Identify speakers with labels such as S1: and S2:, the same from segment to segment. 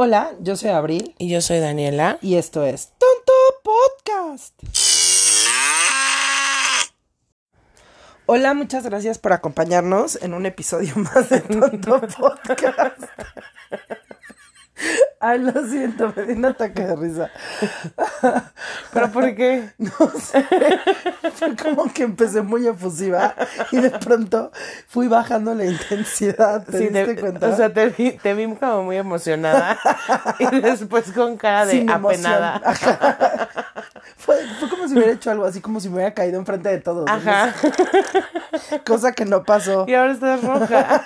S1: Hola, yo soy Abril
S2: Y yo soy Daniela.
S1: y esto es Tonto Podcast. Hola, muchas gracias por acompañarnos en un episodio más de Tonto Podcast. Ay, lo siento, me dio un ataque de risa.
S2: ¿Pero por qué?
S1: No sé, fue como que empecé muy efusiva y de pronto fui bajando la intensidad, ¿te
S2: Sí,
S1: diste
S2: te-
S1: cuenta?
S2: O sea, te vi, te vi como muy emocionada y después con cara de
S1: Sin
S2: apenada.
S1: Fue, fue como si hubiera hecho algo así, como si me hubiera caído enfrente de todos.
S2: Ajá.
S1: Cosa que no pasó.
S2: Y ahora estás roja.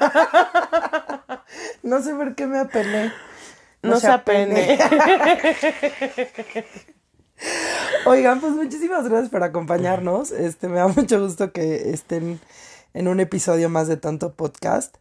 S1: No sé por qué me apené.
S2: No se apene.
S1: Oigan, pues muchísimas gracias por acompañarnos. Este, me da mucho gusto que estén en un episodio más de Tanto Podcast.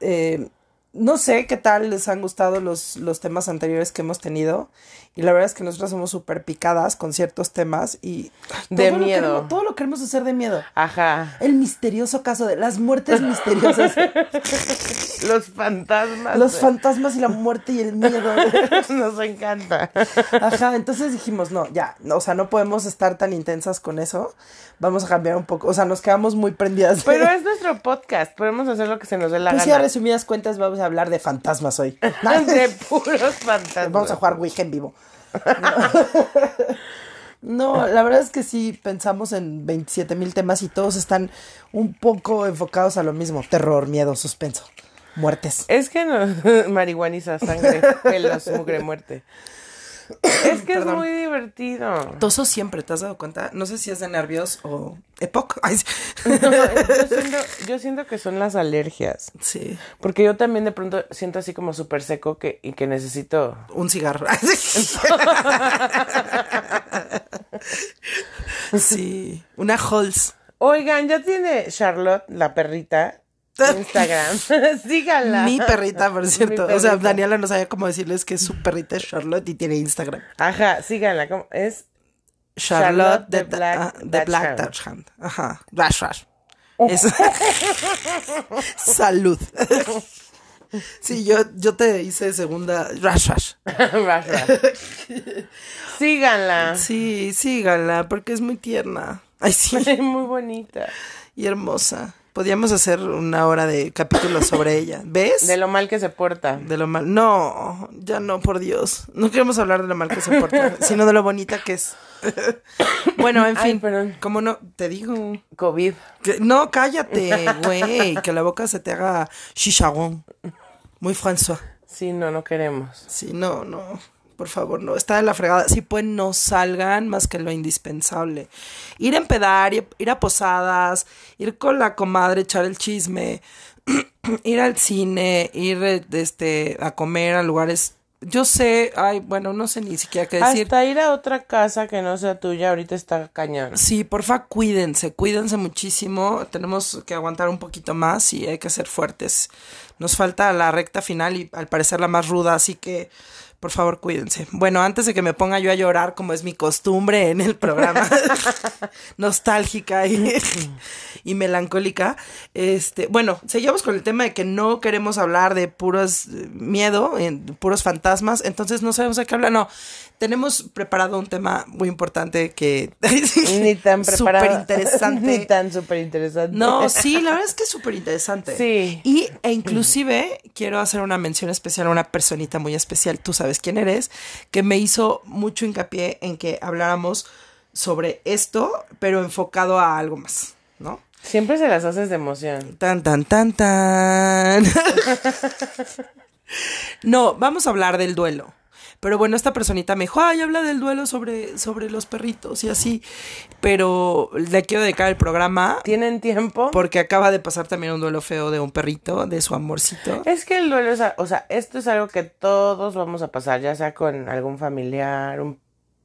S1: Eh, no sé qué tal les han gustado los, los temas anteriores que hemos tenido. Y la verdad es que nosotros somos súper picadas con ciertos temas y...
S2: De
S1: todo lo
S2: miedo.
S1: queremos- todo lo queremos hacer de miedo.
S2: Ajá.
S1: El misterioso caso de las muertes misteriosas.
S2: Los fantasmas.
S1: los fantasmas y la muerte y el miedo.
S2: Nos encanta.
S1: Ajá, entonces dijimos, no, ya, no, o sea, no podemos estar tan intensas con eso. Vamos a cambiar un poco, o sea, nos quedamos muy prendidas.
S2: Pero es nuestro podcast. Podemos hacer lo que se nos dé la
S1: Pues
S2: gana.
S1: resumidas cuentas, vamos a hablar de fantasmas hoy.
S2: De puros fantasmas.
S1: Vamos a jugar Ouija en vivo. No, la verdad es que sí pensamos en 27 mil temas y todos están un poco enfocados a lo mismo. Terror, miedo, suspenso, muertes.
S2: Es que no, marihuaniza, sangre, pelos, mugre, muerte. Es que es muy divertido.
S1: Toso siempre, ¿te has dado cuenta? No sé si es de nervios o EPOC. Ay, sí.
S2: No, yo, siento, yo siento que son las alergias.
S1: sí.
S2: Porque yo también de pronto siento así como súper seco que, y que necesito.
S1: Un cigarro. sí, una Halls.
S2: Oigan, ya tiene Charlotte, la perrita, Instagram. Síganla.
S1: Mi perrita, por cierto. O sea. Daniela no sabía cómo decirles que su perrita es Charlotte y tiene Instagram.
S2: Ajá, síganla. ¿cómo? Es
S1: Charlotte,
S2: Charlotte the
S1: de
S2: Black
S1: the Black
S2: Dachshund.
S1: Dachshund. Ajá. Rash, rash. Es- Salud. Sí, yo, yo te hice segunda. Rash, rash.
S2: Rush, rush. Síganla.
S1: Sí, síganla, porque es muy tierna. Ay, sí.
S2: Muy bonita.
S1: Y hermosa. Podríamos hacer una hora de capítulos sobre ella. ¿Ves?
S2: De lo mal que se porta.
S1: De lo mal. No, ya no, por Dios. No queremos hablar de lo mal que se porta, sino de lo bonita que es. bueno, en
S2: Ay,
S1: fin.
S2: perdón.
S1: ¿Cómo no? Te digo.
S2: COVID.
S1: que- no, cállate, güey. Que la boca se te haga chicharrón. Muy François.
S2: Sí, no, no queremos.
S1: Sí, no, no. Por favor, no. Está de la fregada. Si pueden, no salgan más que lo indispensable. Ir a empedar, ir, a posadas, ir con la comadre, echar el chisme, ir al cine, ir este, a comer a lugares. Yo sé, ay, bueno, no sé ni siquiera qué decir.
S2: Hasta ir a otra casa que no sea tuya ahorita está cañón.
S1: Sí, porfa, cuídense, cuídense muchísimo. Tenemos que aguantar un poquito más y hay que ser fuertes. Nos falta la recta final y al parecer la más ruda, así que por favor cuídense. Bueno, antes de que me ponga yo a llorar, como es mi costumbre en el programa, nostálgica y, y melancólica, este, bueno, seguimos con el tema de que no queremos hablar de puros eh, miedo, en, puros fantasmas, entonces no sabemos de qué hablar. No, tenemos preparado un tema muy importante que
S2: Ni tan preparado.
S1: Súper interesante.
S2: Ni tan súper interesante.
S1: No, sí, la verdad es que es súper interesante.
S2: Sí.
S1: Y, e inclusive, quiero hacer una mención especial a una personita muy especial, tú sabes quién eres, que me hizo mucho hincapié en que habláramos sobre esto, pero enfocado a algo más, ¿no?
S2: Siempre se las haces de emoción.
S1: Tan, tan, tan, tan. no, vamos a hablar del duelo. Pero bueno, esta personita me dijo, ay, habla del duelo sobre, sobre los perritos y así. Pero le quiero dedicar el programa
S2: ¿Tienen tiempo?
S1: porque acaba de pasar también un duelo feo de un perrito, de su amorcito.
S2: Es que el duelo es, o sea, esto es algo que todos vamos a pasar, ya sea con algún familiar, un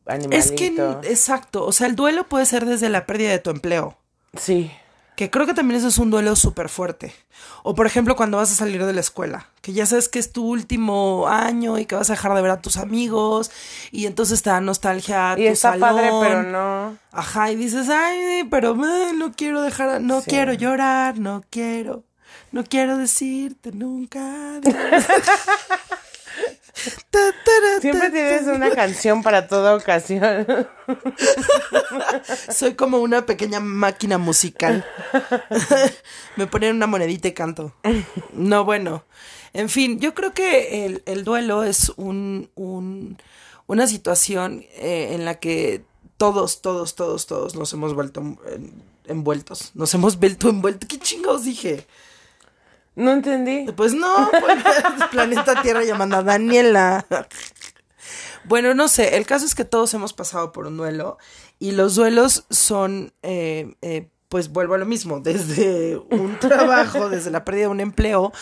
S2: animalito.
S1: Es que, exacto, o sea, el duelo puede ser desde la pérdida de tu empleo,
S2: Sí.
S1: Que creo que también eso es un duelo súper fuerte. O por ejemplo, cuando vas a salir de la escuela, que ya sabes que es tu último año y que vas a dejar de ver a tus amigos y entonces te da nostalgia.
S2: Y
S1: tu
S2: está padre, pero no.
S1: Ajá, y dices, ay, pero ay, no quiero dejar, a- no
S2: Sí.
S1: quiero llorar, no quiero, no quiero decirte nunca.
S2: Siempre tienes una canción para toda ocasión.
S1: Soy como una pequeña máquina musical. Me ponen una monedita y canto. No, bueno. En fin, yo creo que el, el duelo es un, un una situación eh, en la que todos, todos, todos, todos nos hemos vuelto envueltos. Nos hemos vuelto envueltos. ¿Qué chingados dije?
S2: No entendí.
S1: Pues no, pues, planeta Tierra llamando a Daniela. Bueno, no sé, el caso es que todos hemos pasado por un duelo y los duelos son, eh, eh, pues vuelvo a lo mismo, desde un trabajo, desde la pérdida de un empleo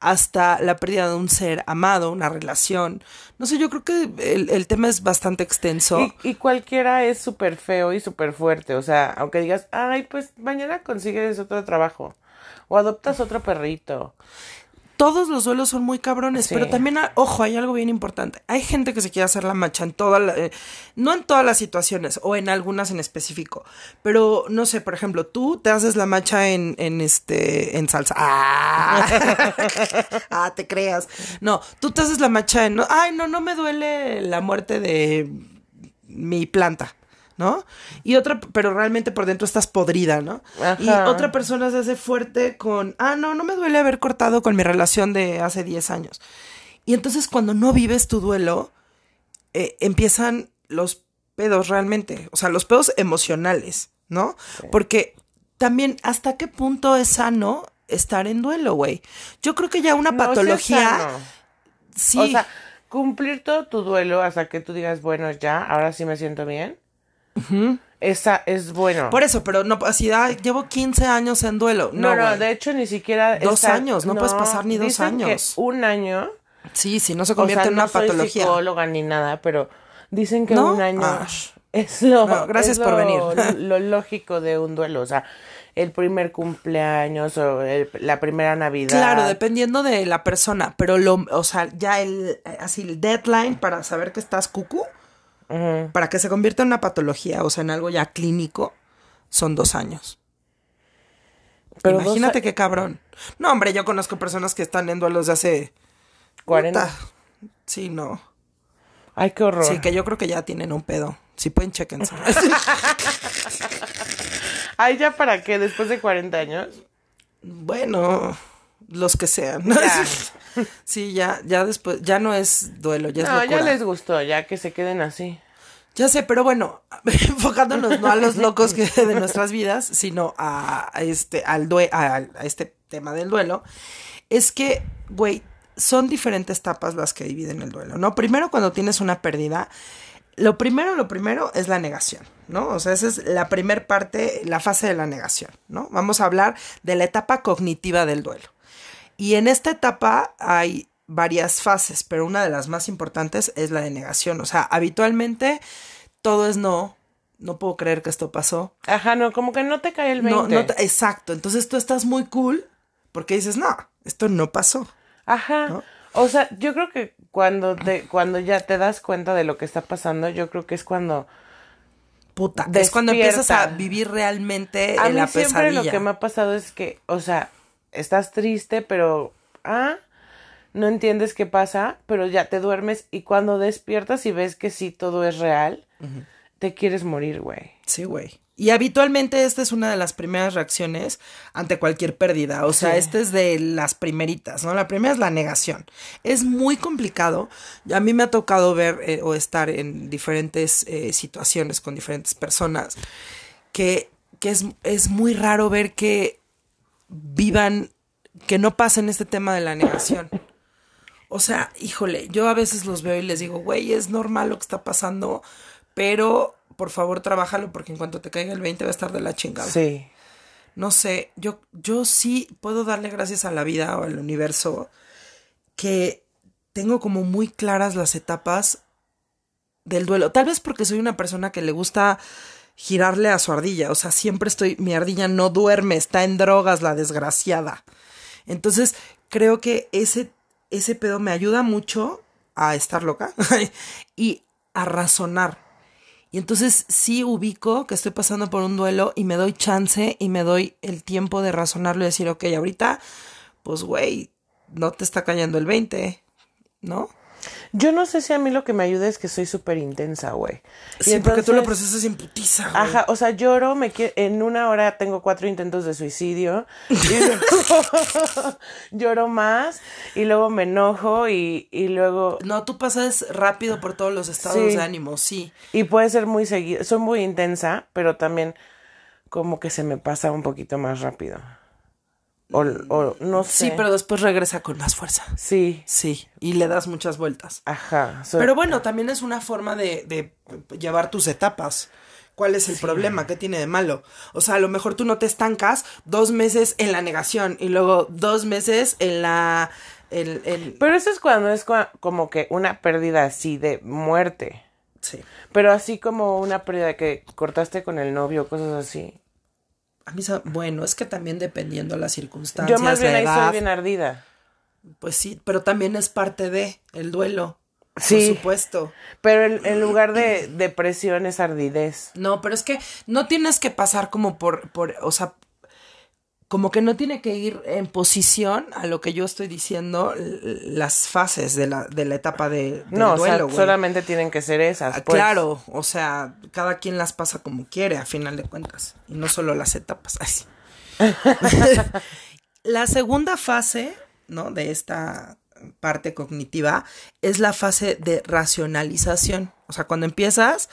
S1: hasta la pérdida de un ser amado, una relación. No sé, yo creo que el, tema es bastante extenso.
S2: Y, y cualquiera es súper feo y súper fuerte. O sea, aunque digas, ay, pues mañana consigues otro trabajo o adoptas otro perrito
S1: todos los duelos son muy cabrones, pero también, ojo, hay algo bien importante. Hay gente que se quiere hacer la macha en todas, eh, no en todas las situaciones, o en algunas en específico, pero no sé, por ejemplo, tú te haces la macha en, en este, en salsa. Ah, ah te creas. No, tú te haces la macha en, ay, no, no me duele la muerte de mi planta. ¿No? Y otra, pero realmente por dentro estás podrida, ¿no? Y otra persona se hace fuerte con, ah, no, no me duele haber cortado con mi relación de hace 10 años. Y entonces cuando no vives tu duelo, eh, empiezan los pedos realmente, o sea, los pedos emocionales, ¿no? Porque también, ¿hasta qué punto es sano estar en duelo, güey? Yo creo que ya una patología...
S2: sí. O sea, cumplir todo tu duelo hasta que tú digas, bueno, ya, ahora sí me siento bien. Esa es bueno.
S1: Por eso, pero no, así, ah, llevo 15 años en duelo. No,
S2: no, de hecho ni siquiera.
S1: Dos años, no, puedes pasar ni dos años.
S2: un año.
S1: Sí, sí, no se convierte en una no patología. Soy
S2: psicóloga ni nada, pero dicen que un año ah. es lo.
S1: gracias por venir.
S2: lo lógico de un duelo. O sea, el primer cumpleaños o la primera Navidad.
S1: Claro, dependiendo de la persona, pero lo, o sea, ya el, así el deadline para saber que estás para que se convierta en una patología, o sea, en algo ya clínico, son dos años. Pero Imagínate qué cabrón. No, hombre, yo conozco personas que están en duelos de hace...
S2: 40.
S1: Sí, no.
S2: Ay, qué horror.
S1: Sí, que yo creo que ya tienen un pedo. Si pueden, chequense.
S2: Ay, ¿ya para qué? ¿Después de 40 años?
S1: Bueno, los que sean. sí, ya, ya después, ya no es duelo, ya es no,
S2: ya les gustó, ya que se queden así.
S1: Ya sé, pero bueno, enfocándonos no a los locos que de nuestras vidas, sino a, este, al a, este tema del duelo, es que, güey, son diferentes etapas las que dividen el duelo, ¿no? Primero, cuando tienes una pérdida, lo primero, lo primero es la negación, ¿no? O sea, esa es la primer parte, la fase de la negación, ¿no? Vamos a hablar de la etapa cognitiva del duelo. Y en esta etapa hay varias fases, pero una de las más importantes es la de negación. O sea, habitualmente todo es no, no puedo creer que esto pasó.
S2: Ajá, no, como que no te cae el 20.
S1: No, no exacto, entonces tú estás muy cool porque dices, no, esto no pasó.
S2: Ajá. O sea, yo creo que cuando te, cuando ya te das cuenta de lo que está pasando, yo creo que es cuando
S1: puta, es cuando empiezas a vivir realmente
S2: a
S1: en la
S2: siempre lo que me ha pasado es que, o sea, estás triste, pero, ah, no entiendes qué pasa, pero ya te duermes y cuando despiertas y ves que sí todo es real, te quieres morir, güey.
S1: Sí, güey. Y habitualmente esta es una de las primeras reacciones ante cualquier pérdida. O sea, esta es de las primeritas, ¿no? La primera es la negación. Es muy complicado. A mí me ha tocado ver eh, o estar en diferentes eh, situaciones con diferentes personas que, que es, es muy raro ver que vivan, que no pasen este tema de la negación. O sea, híjole, yo a veces los veo y les digo, güey, es normal lo que está pasando, pero por favor trabájalo porque en cuanto te caiga el 20 va a estar de la chingada.
S2: Sí.
S1: No sé, yo, yo sí puedo darle gracias a la vida o al universo que tengo como muy claras las etapas del duelo. Tal vez porque soy una persona que le gusta girarle a su ardilla. O sea, siempre estoy, mi ardilla no duerme, está en drogas, la desgraciada. Entonces, creo que ese, ese pedo me ayuda mucho a estar loca y a razonar. Y entonces sí ubico que estoy pasando por un duelo y me doy chance y me doy el tiempo de razonarlo y decir, ok, ahorita, pues güey, no te está cayendo el 20, ¿no?
S2: Yo no sé si a mí lo que me ayuda es que soy súper intensa, güey.
S1: Sí, porque tú lo
S2: entonces-
S1: procesas en putiza, güey.
S2: Ajá, o sea, lloro, me en una hora tengo cuatro intentos de suicidio y luego lloro más y luego me enojo y, y luego
S1: No, tú pasas rápido por todos los estados
S2: Sí.
S1: de ánimo, sí.
S2: y puede ser muy seguido, soy muy intensa, pero también como que se me pasa un poquito más rápido. O, o no sé.
S1: Sí, pero después regresa con más fuerza.
S2: sí,
S1: Sí, y le das muchas vueltas.
S2: ajá.
S1: Pero bueno, también es una forma de, de llevar tus etapas. ¿Cuál es el problema? ¿Qué tiene de malo? O sea, a lo mejor tú no te estancas dos meses en la negación y luego dos meses en la... el- el-
S2: Pero eso es cuando es como que una pérdida así de muerte.
S1: sí.
S2: Pero así como una pérdida que cortaste con el novio, cosas así.
S1: A mí, bueno, es que también dependiendo de las circunstancias,
S2: Yo más bien
S1: la
S2: ahí
S1: edad,
S2: soy bien ardida.
S1: pues sí, pero también es parte de el duelo.
S2: Sí.
S1: Por supuesto.
S2: Pero en, en lugar de depresión es ardidez.
S1: No, pero es que no tienes que pasar como por, por, o sea, como que no tiene que ir en posición a lo que yo estoy diciendo, las fases de la, de la etapa de, del
S2: No, o
S1: duelo,
S2: sea, solamente tienen que ser esas.
S1: Ah,
S2: pues.
S1: Claro, o sea, cada quien las pasa como quiere, a final de cuentas, y no solo las etapas. Ay, sí. la segunda fase, ¿no? De esta parte cognitiva es la fase de racionalización. O sea, cuando empiezas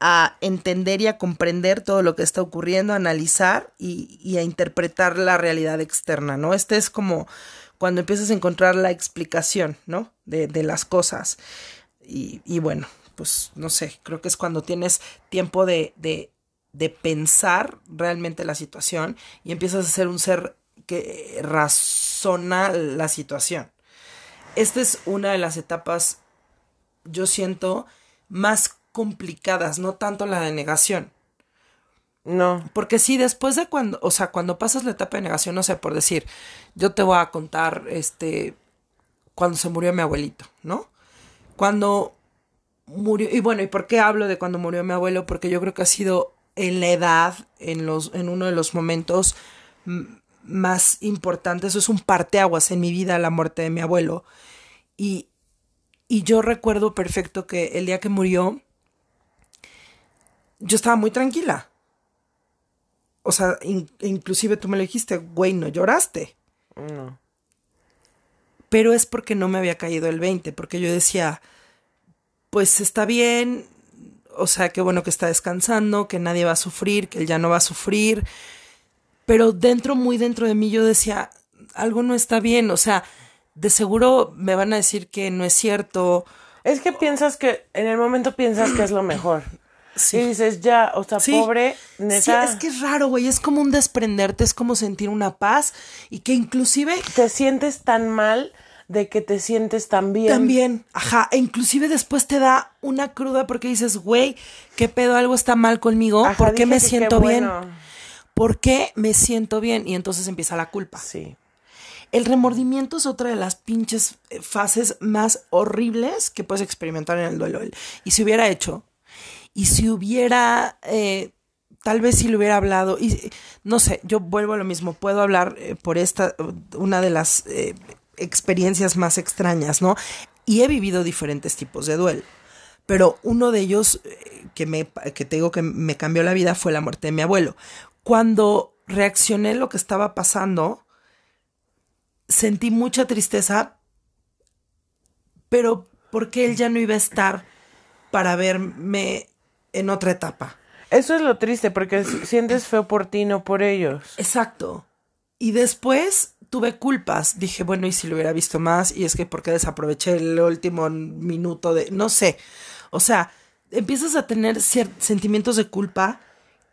S1: a entender y a comprender todo lo que está ocurriendo, a analizar y, a interpretar la realidad externa, ¿no? Este es como cuando empiezas a encontrar la explicación, ¿no? De, las cosas. Y, y bueno, pues no sé, creo que es cuando tienes tiempo de, de, de pensar realmente la situación y empiezas a ser un ser que razona la situación. Esta es una de las etapas, yo siento, más complicadas, no tanto la de negación.
S2: No.
S1: Porque sí, después de cuando, o sea, cuando pasas la etapa de negación, no sé, por decir, yo te voy a contar, este, cuando se murió mi abuelito, ¿no? Cuando murió, y bueno, ¿y por qué hablo de cuando murió mi abuelo? Porque yo creo que ha sido en la edad, en los, en uno de los momentos más importantes, es un parteaguas en mi vida la muerte de mi abuelo. Y, y yo recuerdo perfecto que el día que murió, yo estaba muy tranquila. O sea, in- inclusive tú me lo dijiste, güey, no lloraste.
S2: No.
S1: Pero es porque no me había caído el 20, porque yo decía, pues está bien, o sea, qué bueno que está descansando, que nadie va a sufrir, que él ya no va a sufrir. Pero dentro, muy dentro de mí, yo decía, algo no está bien, o sea, de seguro me van a decir que no es cierto.
S2: Es que piensas que, en el momento piensas que es lo mejor.
S1: Sí.
S2: Y dices, ya, o sea,
S1: Sí.
S2: pobre,
S1: Sí,
S2: neta.
S1: es que es raro, güey, es como un desprenderte, es como sentir una paz y que inclusive
S2: Te sientes tan mal de que te sientes tan bien.
S1: También, ajá, e inclusive después te da una cruda porque dices, güey, ¿qué pedo? Algo está mal conmigo,
S2: Ajá,
S1: ¿por qué me
S2: qué
S1: siento bien? ¿Por qué me siento bien? Y entonces empieza la culpa.
S2: Sí.
S1: El remordimiento es otra de las pinches eh, fases más horribles que puedes experimentar en el duelo. El- Y si hubiera hecho, y si hubiera, eh, tal vez si le hubiera hablado, y no sé, yo vuelvo a lo mismo, puedo hablar eh, por esta, una de las eh, experiencias más extrañas, ¿no? Y he vivido diferentes tipos de duelo. Pero uno de ellos que me que te digo que me cambió la vida fue la muerte de mi abuelo. Cuando reaccioné lo que estaba pasando, sentí mucha tristeza, pero porque él ya no iba a estar para verme en otra etapa.
S2: Eso es lo triste, porque sientes feo por ti, no por ellos.
S1: Exacto. Y después tuve culpas. Dije, bueno, ¿y si lo hubiera visto más? Y es que porque desaproveché el último minuto de... No sé. O sea, empiezas a tener sentimientos de culpa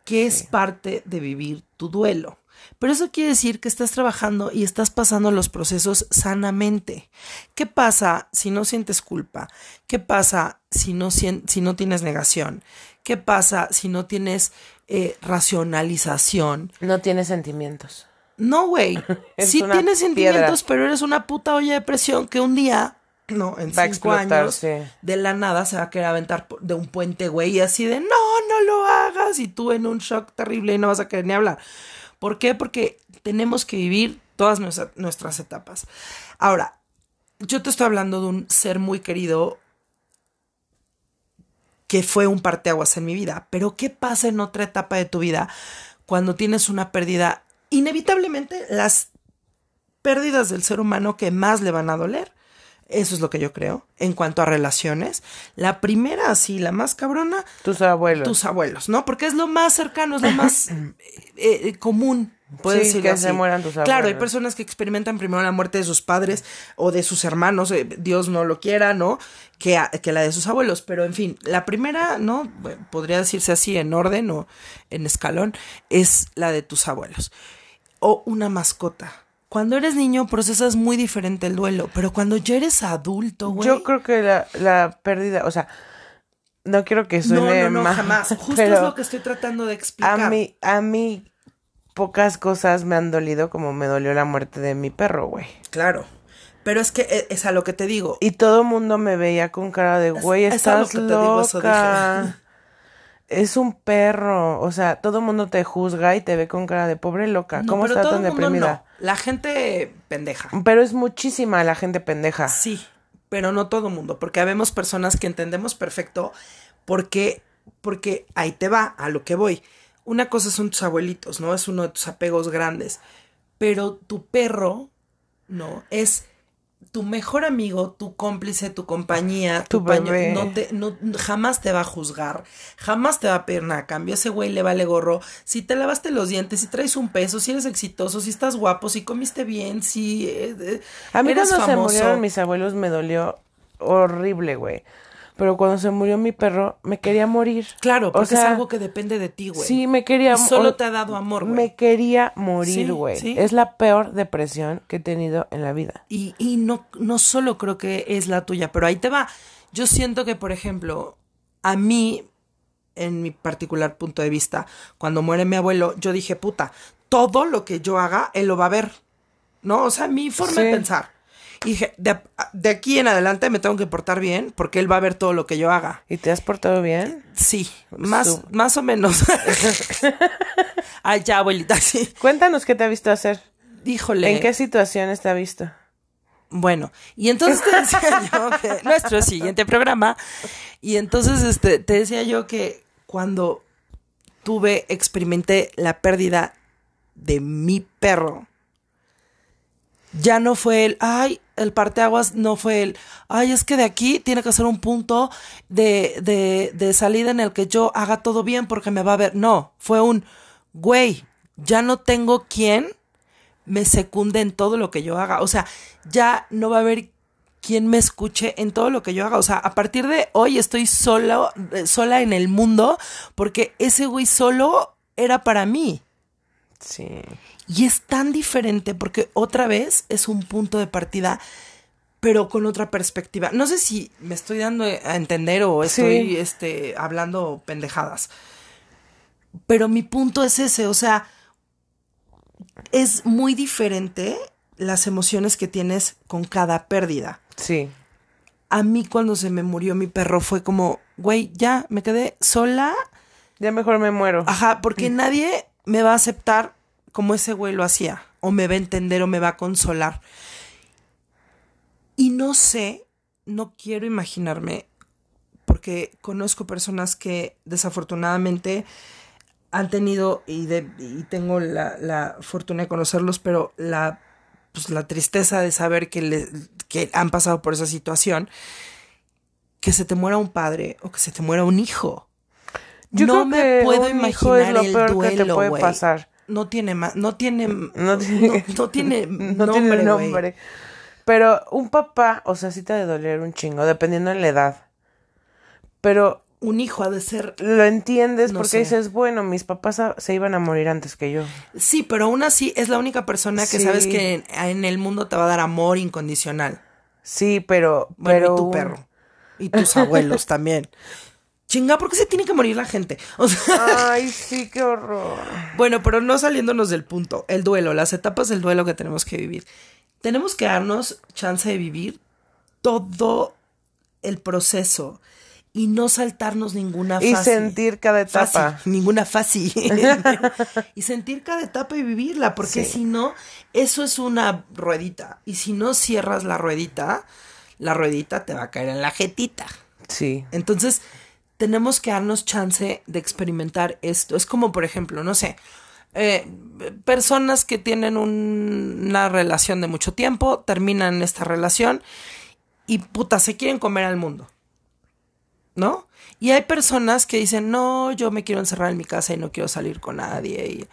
S1: que es parte de vivir tu duelo. Pero eso quiere decir que estás trabajando y estás pasando los procesos sanamente. ¿Qué pasa si no sientes culpa? ¿Qué pasa si no, si no tienes negación? ¿Qué pasa si no tienes eh, racionalización?
S2: No tienes sentimientos.
S1: No, güey. Sí tienes sentimientos, pero eres una puta olla de presión que un día, no, en
S2: Va
S1: cinco
S2: explotar,
S1: años,
S2: sí.
S1: de la nada se va a querer aventar de un puente, güey, y así de, no, no lo hagas, y tú en un shock terrible y no vas a querer ni hablar. ¿Por qué? Porque tenemos que vivir todas nuestra- nuestras etapas. Ahora, yo te estoy hablando de un ser muy querido que fue un parteaguas en mi vida. Pero ¿qué pasa en otra etapa de tu vida cuando tienes una pérdida? Inevitablemente las pérdidas del ser humano que más le van a doler. Eso es lo que yo creo. En cuanto a relaciones, la primera, sí, la más cabrona.
S2: Tus abuelos.
S1: Tus abuelos, ¿no? Porque es lo más cercano, es lo más eh, eh, común. Puedes
S2: Sí,
S1: decirlo
S2: que
S1: así.
S2: se mueran tus
S1: Claro, hay
S2: abuelos.
S1: personas que experimentan primero la muerte de sus padres o de sus hermanos, eh, Dios no lo quiera, ¿no? Que, a- que la de sus abuelos. Pero en fin, la primera, ¿no? Bueno, podría decirse así en orden o en escalón, es la de tus abuelos. O una mascota. Cuando eres niño procesas muy diferente el duelo, pero cuando ya eres adulto, güey.
S2: Yo creo que la, la pérdida, o sea, no quiero que
S1: no,
S2: suene
S1: no, no,
S2: mal,
S1: jamás. Justo es lo que estoy tratando de explicar.
S2: a mí, a mí pocas cosas me han dolido como me dolió la muerte de mi perro, güey.
S1: Claro. Pero es que eh, es a lo que te digo.
S2: Y todo el mundo me veía con cara de, güey,
S1: es a lo
S2: estás
S1: que te digo,
S2: loca. Es un perro, o sea, todo el mundo te juzga y te ve con cara de pobre loca.
S1: No,
S2: ¿Cómo está tan
S1: el mundo
S2: deprimida?
S1: no. La gente pendeja.
S2: Pero es muchísima la gente pendeja.
S1: Sí, pero no todo mundo, porque habemos personas que entendemos perfecto porque, porque ahí te va, a lo que voy. Una cosa son tus abuelitos, ¿no? Es uno de tus apegos grandes, pero tu perro, ¿no? Es tu mejor amigo, tu cómplice, tu compañía, tu,
S2: Tu
S1: paño- no te, no, jamás te va a juzgar, jamás te va a pedir nada a cambio, ese güey le vale gorro, si te lavaste los dientes, si traes un peso, si eres exitoso, si estás guapo, si comiste bien, si eh, eh,
S2: A mí
S1: eres
S2: cuando se murieron mis abuelos me dolió horrible, güey. Pero cuando se murió mi perro, me quería morir.
S1: Claro,
S2: O
S1: porque
S2: sea,
S1: es algo que depende de ti, güey.
S2: Sí, me quería
S1: Y solo
S2: o-
S1: te ha dado amor, güey.
S2: Me quería morir, güey.
S1: sí.
S2: Es la peor depresión que he tenido en la vida.
S1: Y, y no, no solo creo que es la tuya, pero ahí te va. Yo siento que, por ejemplo, a mí, en mi particular punto de vista, cuando muere mi abuelo, yo dije, puta, todo lo que yo haga, él lo va a ver. ¿No? O sea, mi forma de pensar. Y dije, de, de aquí en adelante me tengo que portar bien porque él va a ver todo lo que yo haga.
S2: ¿Y te has portado bien?
S1: Sí, más,
S2: Su-
S1: más o menos. Ay, ya, abuelita, sí.
S2: Cuéntanos qué te ha visto hacer.
S1: Híjole.
S2: ¿En qué situaciones te ha visto?
S1: Bueno, y entonces te decía yo que nuestro siguiente programa, y entonces este, te decía yo que cuando tuve, experimenté la pérdida de mi perro, ya no fue el, ay, el parteaguas no fue el, ay, es que de aquí tiene que ser un punto de, de, de salida en el que yo haga todo bien porque me va a ver. No, fue un, güey, ya no tengo quien me secunde en todo lo que yo haga. O sea, ya no va a haber quien me escuche en todo lo que yo haga. O sea, a partir de hoy estoy solo, eh, sola en el mundo porque ese güey solo era para mí.
S2: Sí.
S1: Y es tan diferente porque otra vez es un punto de partida, pero con otra perspectiva. No sé si me estoy dando a entender o estoy
S2: Sí.
S1: este, hablando pendejadas. Pero mi punto es ese, o sea, es muy diferente las emociones que tienes con cada pérdida.
S2: Sí.
S1: A mí cuando se me murió mi perro fue como, güey, ya me quedé sola
S2: Ya mejor me muero.
S1: Ajá, porque nadie me va a aceptar como ese güey lo hacía, o me va a entender o me va a consolar. Y no sé, no quiero imaginarme, porque conozco personas que desafortunadamente han tenido, y, de, y tengo la, la fortuna de conocerlos, pero la, pues, la tristeza de saber que, le, que han pasado por esa situación, que se te muera un padre o que se te muera un hijo.
S2: Yo
S1: no
S2: creo
S1: me
S2: que
S1: puedo
S2: un hijo
S1: imaginar
S2: es lo
S1: el
S2: peor que te
S1: duelo,
S2: puede pasar.
S1: No tiene ma- no tiene
S2: No tiene,
S1: no, no tiene
S2: no
S1: nombre,
S2: tiene. Pero un papá, o sea, sí te ha de doler un chingo, dependiendo de la edad. Pero
S1: Un hijo ha de ser
S2: lo entiendes
S1: No
S2: porque
S1: sé.
S2: dices, bueno, mis papás se iban a morir antes que yo.
S1: Sí, pero aún así es la única persona que
S2: Sí.
S1: sabes que en, en el mundo te va a dar amor incondicional.
S2: Sí, pero...
S1: Bueno,
S2: pero
S1: y tu perro. Y tus abuelos también. Chinga, ¿por qué se tiene que morir la gente? O sea,
S2: Ay, sí, qué horror.
S1: Bueno, pero no saliéndonos del punto, el duelo, las etapas del duelo que tenemos que vivir. Tenemos que darnos chance de vivir todo el proceso y no saltarnos ninguna fase.
S2: Y sentir cada etapa.
S1: Fácil, ninguna fácil. y sentir cada etapa y vivirla, porque
S2: Sí.
S1: si no, eso es una ruedita. Y si no cierras la ruedita, la ruedita te va a caer en la jetita.
S2: Sí.
S1: Entonces, tenemos que darnos chance de experimentar esto. Es como, por ejemplo, no sé, eh, personas que tienen un- una relación de mucho tiempo, terminan esta relación y puta, se quieren comer al mundo. ¿No? Y hay personas que dicen, no, yo me quiero encerrar en mi casa y no quiero salir con nadie. Y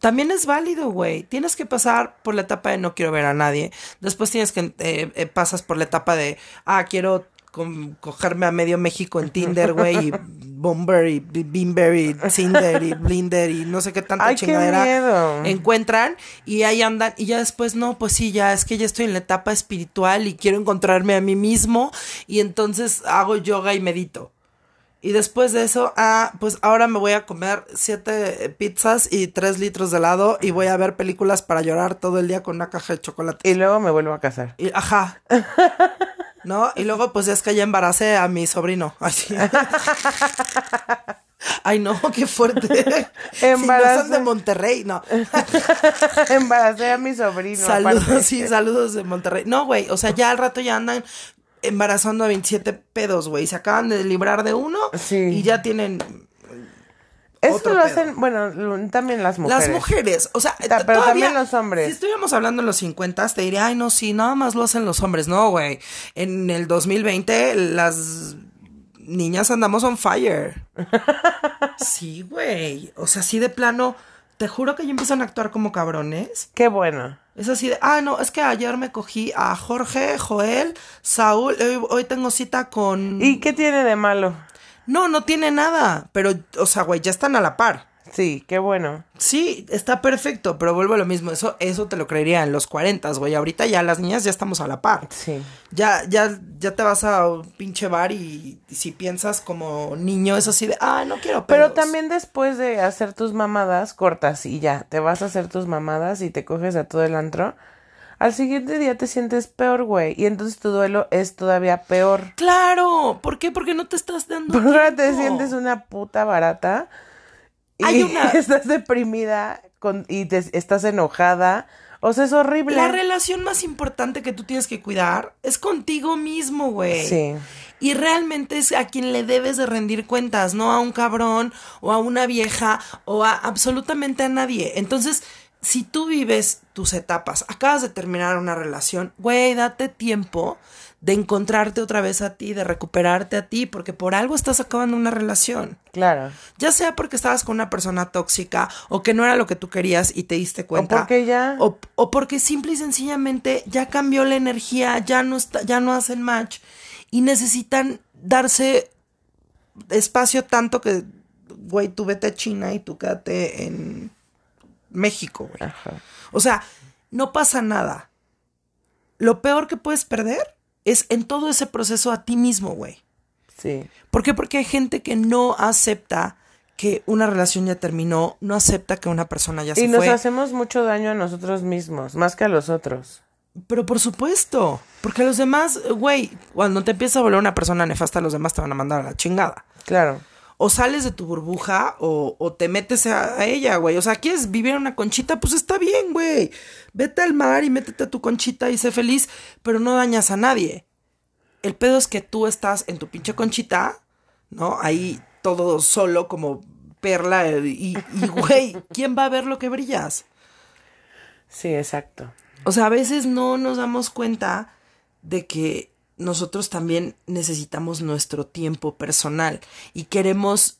S1: también es válido, güey. Tienes que pasar por la etapa de no quiero ver a nadie. Después tienes que, eh, eh, pasas por la etapa de, ah, quiero com- cogerme a medio México en Tinder, güey, y Bomber, y Bi- Bimber, y Cinder, y Blinder, y no sé qué tanta
S2: Ay, qué
S1: chingadera
S2: miedo.
S1: encuentran y ahí andan y ya después no, pues sí, ya es que ya estoy en la etapa espiritual y quiero encontrarme a mí mismo y entonces hago yoga y medito. Y después de eso, ah, pues ahora me voy a comer siete pizzas y tres litros de helado y voy a ver películas para llorar todo el día con una caja de chocolate.
S2: Y luego me vuelvo a casar.
S1: Y, ajá. ¿No? Y luego, pues es que ya embaracé a mi sobrino. Ay, sí. Ay, no, qué fuerte. Si no
S2: Embarazo.
S1: son de Monterrey, no.
S2: Embaracé a mi sobrino.
S1: Saludos,
S2: aparte.
S1: sí, saludos de Monterrey. No, güey, o sea, ya al rato ya andan embarazando a 27 pedos, güey. Se acaban de librar de uno
S2: Sí.
S1: y ya tienen
S2: Eso lo
S1: pedo.
S2: hacen, bueno, también las mujeres.
S1: las mujeres. O sea,
S2: Ta- pero
S1: todavía,
S2: también los hombres.
S1: Si estuviéramos hablando en los 50, te diría, ay, no, sí, nada más lo hacen los hombres. No, güey. En el 2020, las niñas andamos on fire. sí, güey. O sea, así de plano, te juro que ya empiezan a actuar como cabrones.
S2: Qué bueno.
S1: Es así de, ah, no, es que ayer me cogí a Jorge, Joel, Saúl, hoy, hoy tengo cita con...
S2: ¿Y qué tiene de malo?
S1: No, no tiene nada, pero, o sea, güey, ya están a la par.
S2: Sí, qué bueno.
S1: Sí, está perfecto, pero vuelvo a lo mismo, eso, eso te lo creería en los 40, güey, ahorita ya las niñas ya estamos a la par.
S2: Sí.
S1: Ya, ya, ya te vas a un pinche bar y, y si piensas como niño es así de, ah, no quiero
S2: Pero
S1: pedos".
S2: también después de hacer tus mamadas, cortas y ya, te vas a hacer tus mamadas y te coges a todo el antro. Al siguiente día te sientes peor, güey. Y entonces tu duelo es todavía peor.
S1: Claro, ¿por qué? Porque no te estás dando
S2: Porque ahora te sientes una puta barata. Y
S1: Hay una-
S2: estás deprimida con, y te, estás enojada. O sea, es horrible.
S1: La relación más importante que tú tienes que cuidar es contigo mismo, güey.
S2: Sí.
S1: Y realmente es a quien le debes de rendir cuentas, no a un cabrón o a una vieja o a absolutamente a nadie. Entonces, si tú vives tus etapas, acabas de terminar una relación, güey, date tiempo de encontrarte otra vez a ti, de recuperarte a ti, porque por algo estás acabando una relación.
S2: Claro.
S1: Ya sea porque estabas con una persona tóxica o que no era lo que tú querías y te diste cuenta.
S2: porque ya-
S1: O, o porque simple y sencillamente ya cambió la energía, ya no, está, ya no hacen match y necesitan darse espacio tanto que, güey, tú vete a China y tú quédate en México, güey.
S2: Ajá.
S1: O sea, no pasa nada. Lo peor que puedes perder es en todo ese proceso a ti mismo, güey.
S2: Sí.
S1: ¿Por qué? Porque hay gente que no acepta que una relación ya terminó, no acepta que una persona ya se
S2: Y nos
S1: fue.
S2: hacemos mucho daño a nosotros mismos, más que a los otros.
S1: Pero por supuesto, porque los demás, güey, cuando te empieza a volver una persona nefasta, los demás te van a mandar a la chingada.
S2: Claro.
S1: O sales de tu burbuja o, o te metes a, a ella, güey. O sea, quieres vivir en una conchita, pues está bien, güey. Vete al mar y métete a tu conchita y sé feliz, pero no dañas a nadie. El pedo es que tú estás en tu pinche conchita, ¿no? Ahí todo solo como perla y, y güey, ¿quién va a ver lo que brillas?
S2: Sí, exacto.
S1: O sea, a veces no nos damos cuenta de que nosotros también necesitamos nuestro tiempo personal y queremos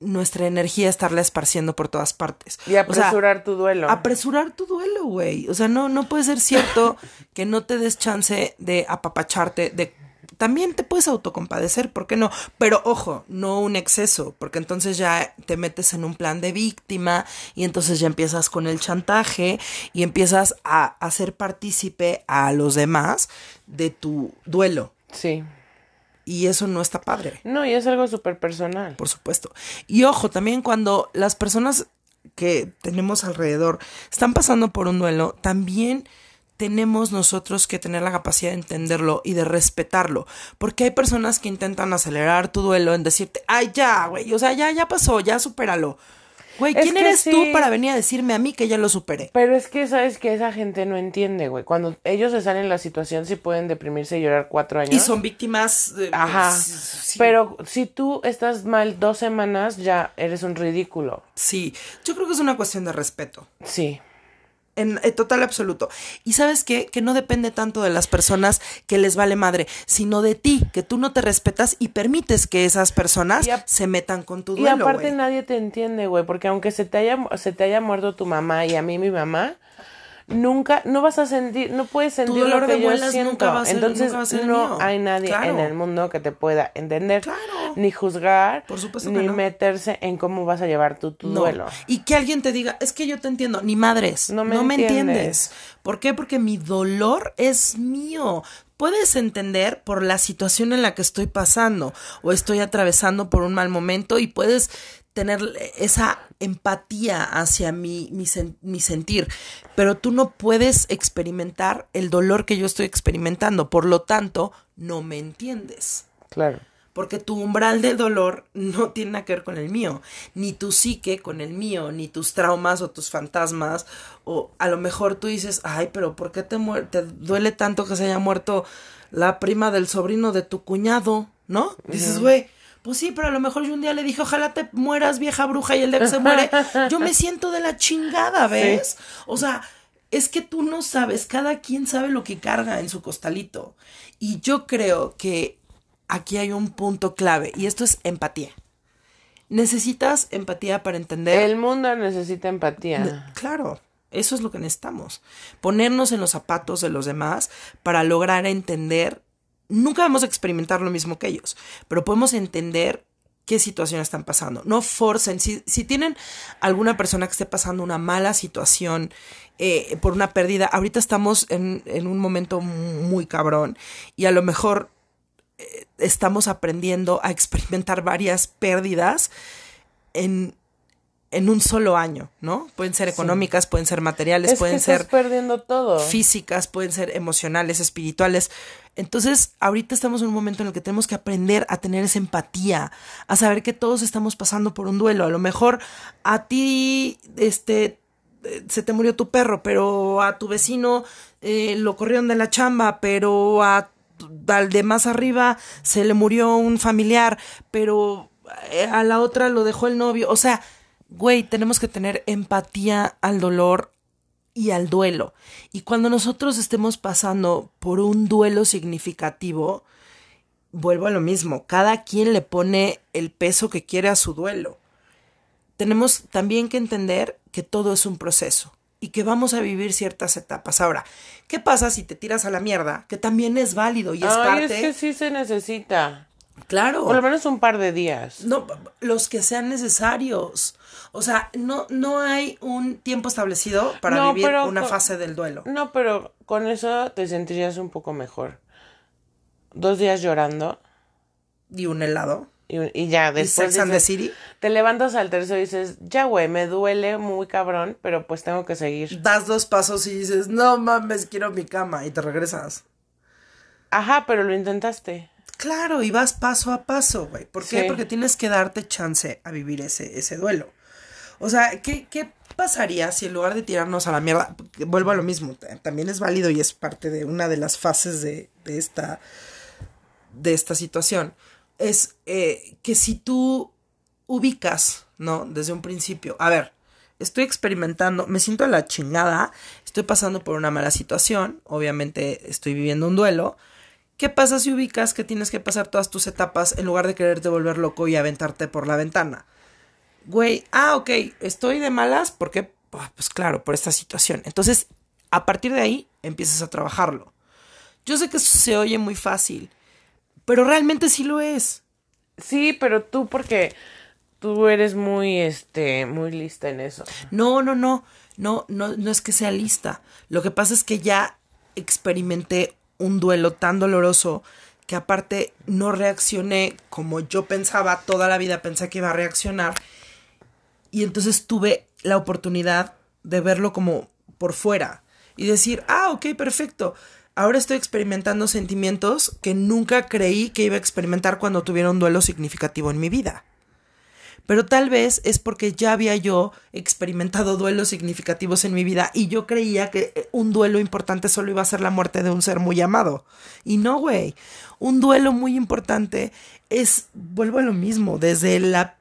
S1: nuestra energía estarla esparciendo por todas partes.
S2: Y apresurar tu duelo.
S1: Apresurar tu duelo, güey. O sea, no, no puede ser cierto que no te des chance de apapacharte, de también te puedes autocompadecer, ¿por qué no? Pero ojo, no un exceso, porque entonces ya te metes en un plan de víctima y entonces ya empiezas con el chantaje y empiezas a hacer partícipe a los demás de tu duelo.
S2: Sí.
S1: Y eso no está padre
S2: No, y es algo súper personal.
S1: por supuesto. Y ojo, también cuando las personas que tenemos alrededor están pasando por un duelo, también tenemos nosotros que tener la capacidad de entenderlo y de respetarlo. Porque hay personas que intentan acelerar tu duelo en decirte, ay, ya, güey, o sea, ya, ya pasó, ya supéralo. Güey, ¿quién eres tú para venir a decirme a mí que ya lo superé?
S2: Pero es que sabes que esa gente no entiende, güey. Cuando ellos están en la situación, sí pueden deprimirse y llorar cuatro años.
S1: Y son víctimas. De,
S2: Ajá. Pero si tú estás mal dos semanas, ya eres un ridículo.
S1: Sí. Yo creo que es una cuestión de respeto.
S2: Sí
S1: en, total absoluto. Y sabes qué? Que no depende tanto de las personas que les vale madre, sino de ti, que tú no te respetas y permites que esas personas se metan con tu duelo.
S2: Y aparte nadie te entiende, güey, porque aunque se te haya se te haya muerto tu mamá y a mí mi mamá, nunca, no vas a sentir, no puedes sentir lo que yo siento. Entonces no hay nadie en el mundo que te pueda entender, ni juzgar, ni meterse en cómo vas a llevar tu, tu duelo.
S1: Y que alguien te diga, es que yo te entiendo, ni madres, no me, entiendes. entiendes. ¿Por qué? Porque mi dolor es mío puedes entender por la situación en la que estoy pasando o estoy atravesando por un mal momento y puedes tener esa empatía hacia mi, mi, sentir, pero tú no puedes experimentar el dolor que yo estoy experimentando, por lo tanto, no me entiendes.
S2: Claro.
S1: Porque tu umbral del dolor no tiene nada que ver con el mío, ni tu psique con el mío, ni tus traumas o tus fantasmas, o a lo mejor tú dices, ay, pero ¿por qué te, te duele tanto que se haya muerto la prima del sobrino de tu cuñado? ¿No? Dices, güey, pues sí, pero a lo mejor yo un día le dije, ojalá te mueras, vieja bruja, y el día que se muere, yo me siento de la chingada, ¿ves? O sea, es que tú no sabes, cada quien sabe lo que carga en su costalito. Y yo creo que aquí hay un punto clave, y esto es empatía. Necesitas empatía para entender.
S2: El mundo necesita empatía.
S1: claro, eso es lo que necesitamos. Ponernos en los zapatos de los demás para lograr entender nunca vamos a experimentar lo mismo que ellos, pero podemos entender qué situación están pasando. No forcen, si, si tienen alguna persona que esté pasando una mala situación eh, por una pérdida, ahorita estamos en, en, un momento muy cabrón y a lo mejor eh, estamos aprendiendo a experimentar varias pérdidas en en un solo año, ¿no? Pueden ser económicas, pueden ser materiales, pueden
S2: que
S1: ser
S2: perdiendo todo.
S1: físicas, pueden ser emocionales, espirituales. Entonces, ahorita estamos en un momento en el que tenemos que aprender a tener esa empatía, a saber que todos estamos pasando por un duelo. A lo mejor a ti, este, se te murió tu perro, pero a tu vecino eh, lo corrieron de la chamba, pero a al de más arriba se le murió un familiar, pero eh, a la otra lo dejó el novio. O sea, güey, tenemos que tener empatía al dolor y al duelo. Y cuando nosotros estemos pasando por un duelo significativo, vuelvo a lo mismo, cada quien le pone el peso que quiere a su duelo. Tenemos también que entender que todo es un proceso y que vamos a vivir ciertas etapas. Ahora, ¿qué pasa si te tiras a la mierda? Que también es válido y es parte.
S2: Es que sí se necesita.
S1: Claro.
S2: Por lo menos un par de días.
S1: No, los que sean necesarios. O sea, no, no hay un tiempo establecido para vivir una fase del duelo.
S2: No, pero con eso te sentirías un poco mejor. Dos días llorando.
S1: Y un helado.
S2: Y, ya, después.
S1: Sex and the City.
S2: Te levantas al tercero y dices, ya, güey, me duele muy cabrón, pero pues tengo que seguir.
S1: Das dos pasos y dices, no mames, quiero mi cama, y te regresas.
S2: Ajá, pero lo intentaste.
S1: Claro, y vas paso a paso, güey. ¿Por qué? Porque tienes que darte chance a vivir ese, ese duelo. O sea, ¿qué, ¿qué pasaría si en lugar de tirarnos a la mierda, vuelvo a lo mismo, también es válido y es parte de una de las fases de, de esta, de esta situación, es eh, que si tú ubicas, ¿no? Desde un principio, a ver, estoy experimentando, me siento a la chingada, estoy pasando por una mala situación, obviamente estoy viviendo un duelo, ¿Qué pasa si ubicas que tienes que pasar todas tus etapas en lugar de quererte volver loco y aventarte por la ventana? Güey, ah, ok, estoy de malas porque, ah, pues claro, por esta situación. Entonces, a partir de ahí, empiezas a trabajarlo. Yo sé que eso se oye muy fácil, pero realmente sí lo es.
S2: Sí, pero tú porque tú eres muy, este, muy lista en eso.
S1: No, no, no, no, no, no es que sea lista. Lo que pasa es que ya experimenté un duelo tan doloroso que aparte no reaccioné como yo pensaba, toda la vida pensé que iba a reaccionar. Y entonces tuve la oportunidad de verlo como por fuera. y decir, ah, ok, perfecto. Ahora estoy experimentando sentimientos que nunca creí que iba a experimentar cuando tuviera un duelo significativo en mi vida. Pero tal vez es porque ya había yo experimentado duelos significativos en mi vida y yo creía que eh, un duelo importante solo iba a ser la muerte de un ser muy amado. Y no, güey. Un duelo muy importante es, vuelvo a lo mismo, desde la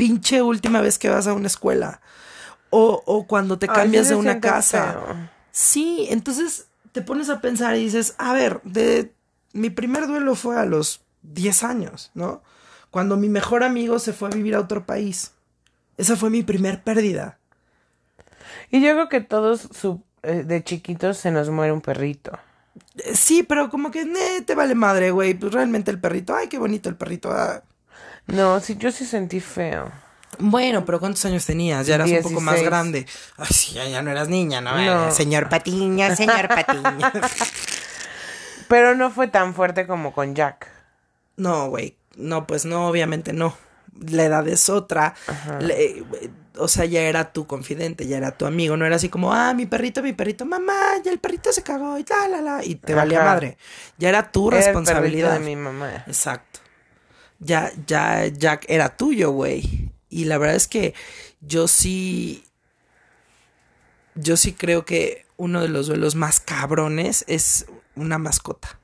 S1: pinche última vez que vas a una escuela o, o cuando te cambias de una casa.
S2: feo.
S1: Sí, entonces te pones a pensar y dices, a ver, de mi primer duelo fue a los 10 años, ¿no? Cuando mi mejor amigo se fue a vivir a otro país. Esa fue mi primer pérdida.
S2: Y yo creo que todos su- eh, de chiquitos se nos muere un perrito.
S1: Eh, Sí, pero como que "Nee, te vale madre, güey. Pues realmente el perrito, ay, qué bonito el perrito. ah".
S2: No, sí, yo sí sentí feo.
S1: Bueno, pero ¿cuántos años tenías? Ya eras un poco más
S2: 16.
S1: grande. Ay, sí, ya, ya no eras niña, ¿no?
S2: No.
S1: Eh, Señor Patiña, señor Patiña.
S2: Pero no fue tan fuerte como con Jack.
S1: No, güey. No, pues no, obviamente no. La edad es otra. Le- o sea, ya era tu confidente, ya era tu amigo. No era así como, ah, mi perrito, mi perrito, mamá, ya el perrito se cagó y la, la, la. Y te valía madre. Ya era tu
S2: Era
S1: responsabilidad.
S2: de mi mamá.
S1: Exacto. Ya, ya, Jack era tuyo, güey. Y la verdad es que yo sí. Yo sí creo que uno de los duelos más cabrones es una mascota.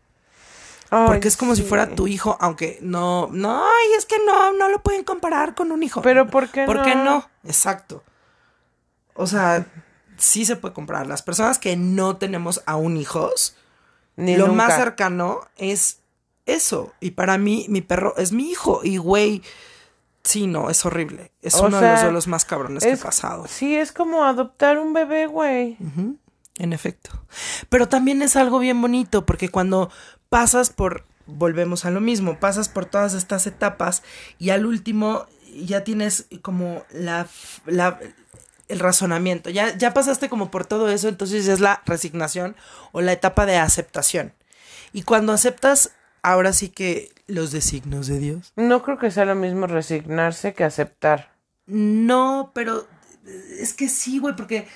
S1: Porque es como si fuera tu hijo, aunque no, no, ay, es que no, no lo pueden comparar con un hijo.
S2: Pero ¿por qué
S1: ¿Por qué
S2: no?
S1: no? Exacto. O sea, sí se puede comparar. Las personas que no tenemos aún hijos,
S2: Ni
S1: lo
S2: nunca.
S1: más cercano es eso. Y para mí, mi perro es mi hijo. Y güey, sí, no, es horrible. Es
S2: O
S1: uno de los duelos más cabrones que he pasado.
S2: Sí, es como adoptar un bebé, güey.
S1: En efecto. Pero también es algo bien bonito porque cuando pasas por, volvemos a lo mismo, pasas por todas estas etapas y al último ya tienes como la, la el razonamiento, ya, ya pasaste como por todo eso, entonces es la resignación o la etapa de aceptación. Y cuando aceptas, ahora sí que los designios de Dios.
S2: No creo que sea lo mismo resignarse que aceptar.
S1: No, pero es que sí, güey, porque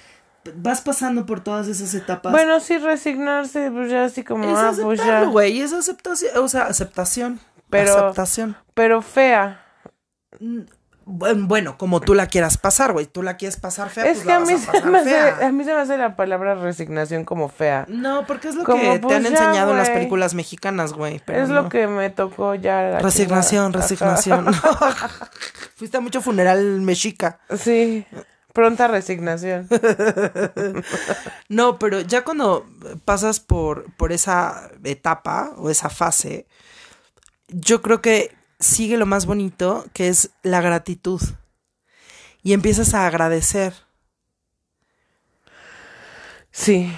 S1: vas pasando por todas esas etapas.
S2: Bueno, sí, resignarse, pues ya así como,
S1: Es
S2: ah, pues ya.
S1: güey. Es aceptación. O sea, aceptación.
S2: Pero-
S1: Aceptación.
S2: Pero fea.
S1: Bueno, como tú la quieras pasar, güey. Tú la quieres pasar fea,
S2: es
S1: pues
S2: que
S1: la
S2: a
S1: vas
S2: mí,
S1: a
S2: se
S1: pasar
S2: me hace,
S1: fea.
S2: a mí se me hace la palabra resignación como fea.
S1: No, porque es lo
S2: Como,
S1: que te
S2: pues,
S1: han
S2: ya,
S1: enseñado en las películas mexicanas, güey.
S2: es
S1: no.
S2: lo que me tocó ya. la
S1: Resignación, resignación. Fuiste a mucho funeral mexica.
S2: Sí, pronta resignación.
S1: No, pero ya cuando pasas por, por esa etapa o esa fase, yo creo que sigue lo más bonito, que es la gratitud. Y empiezas a agradecer.
S2: Sí.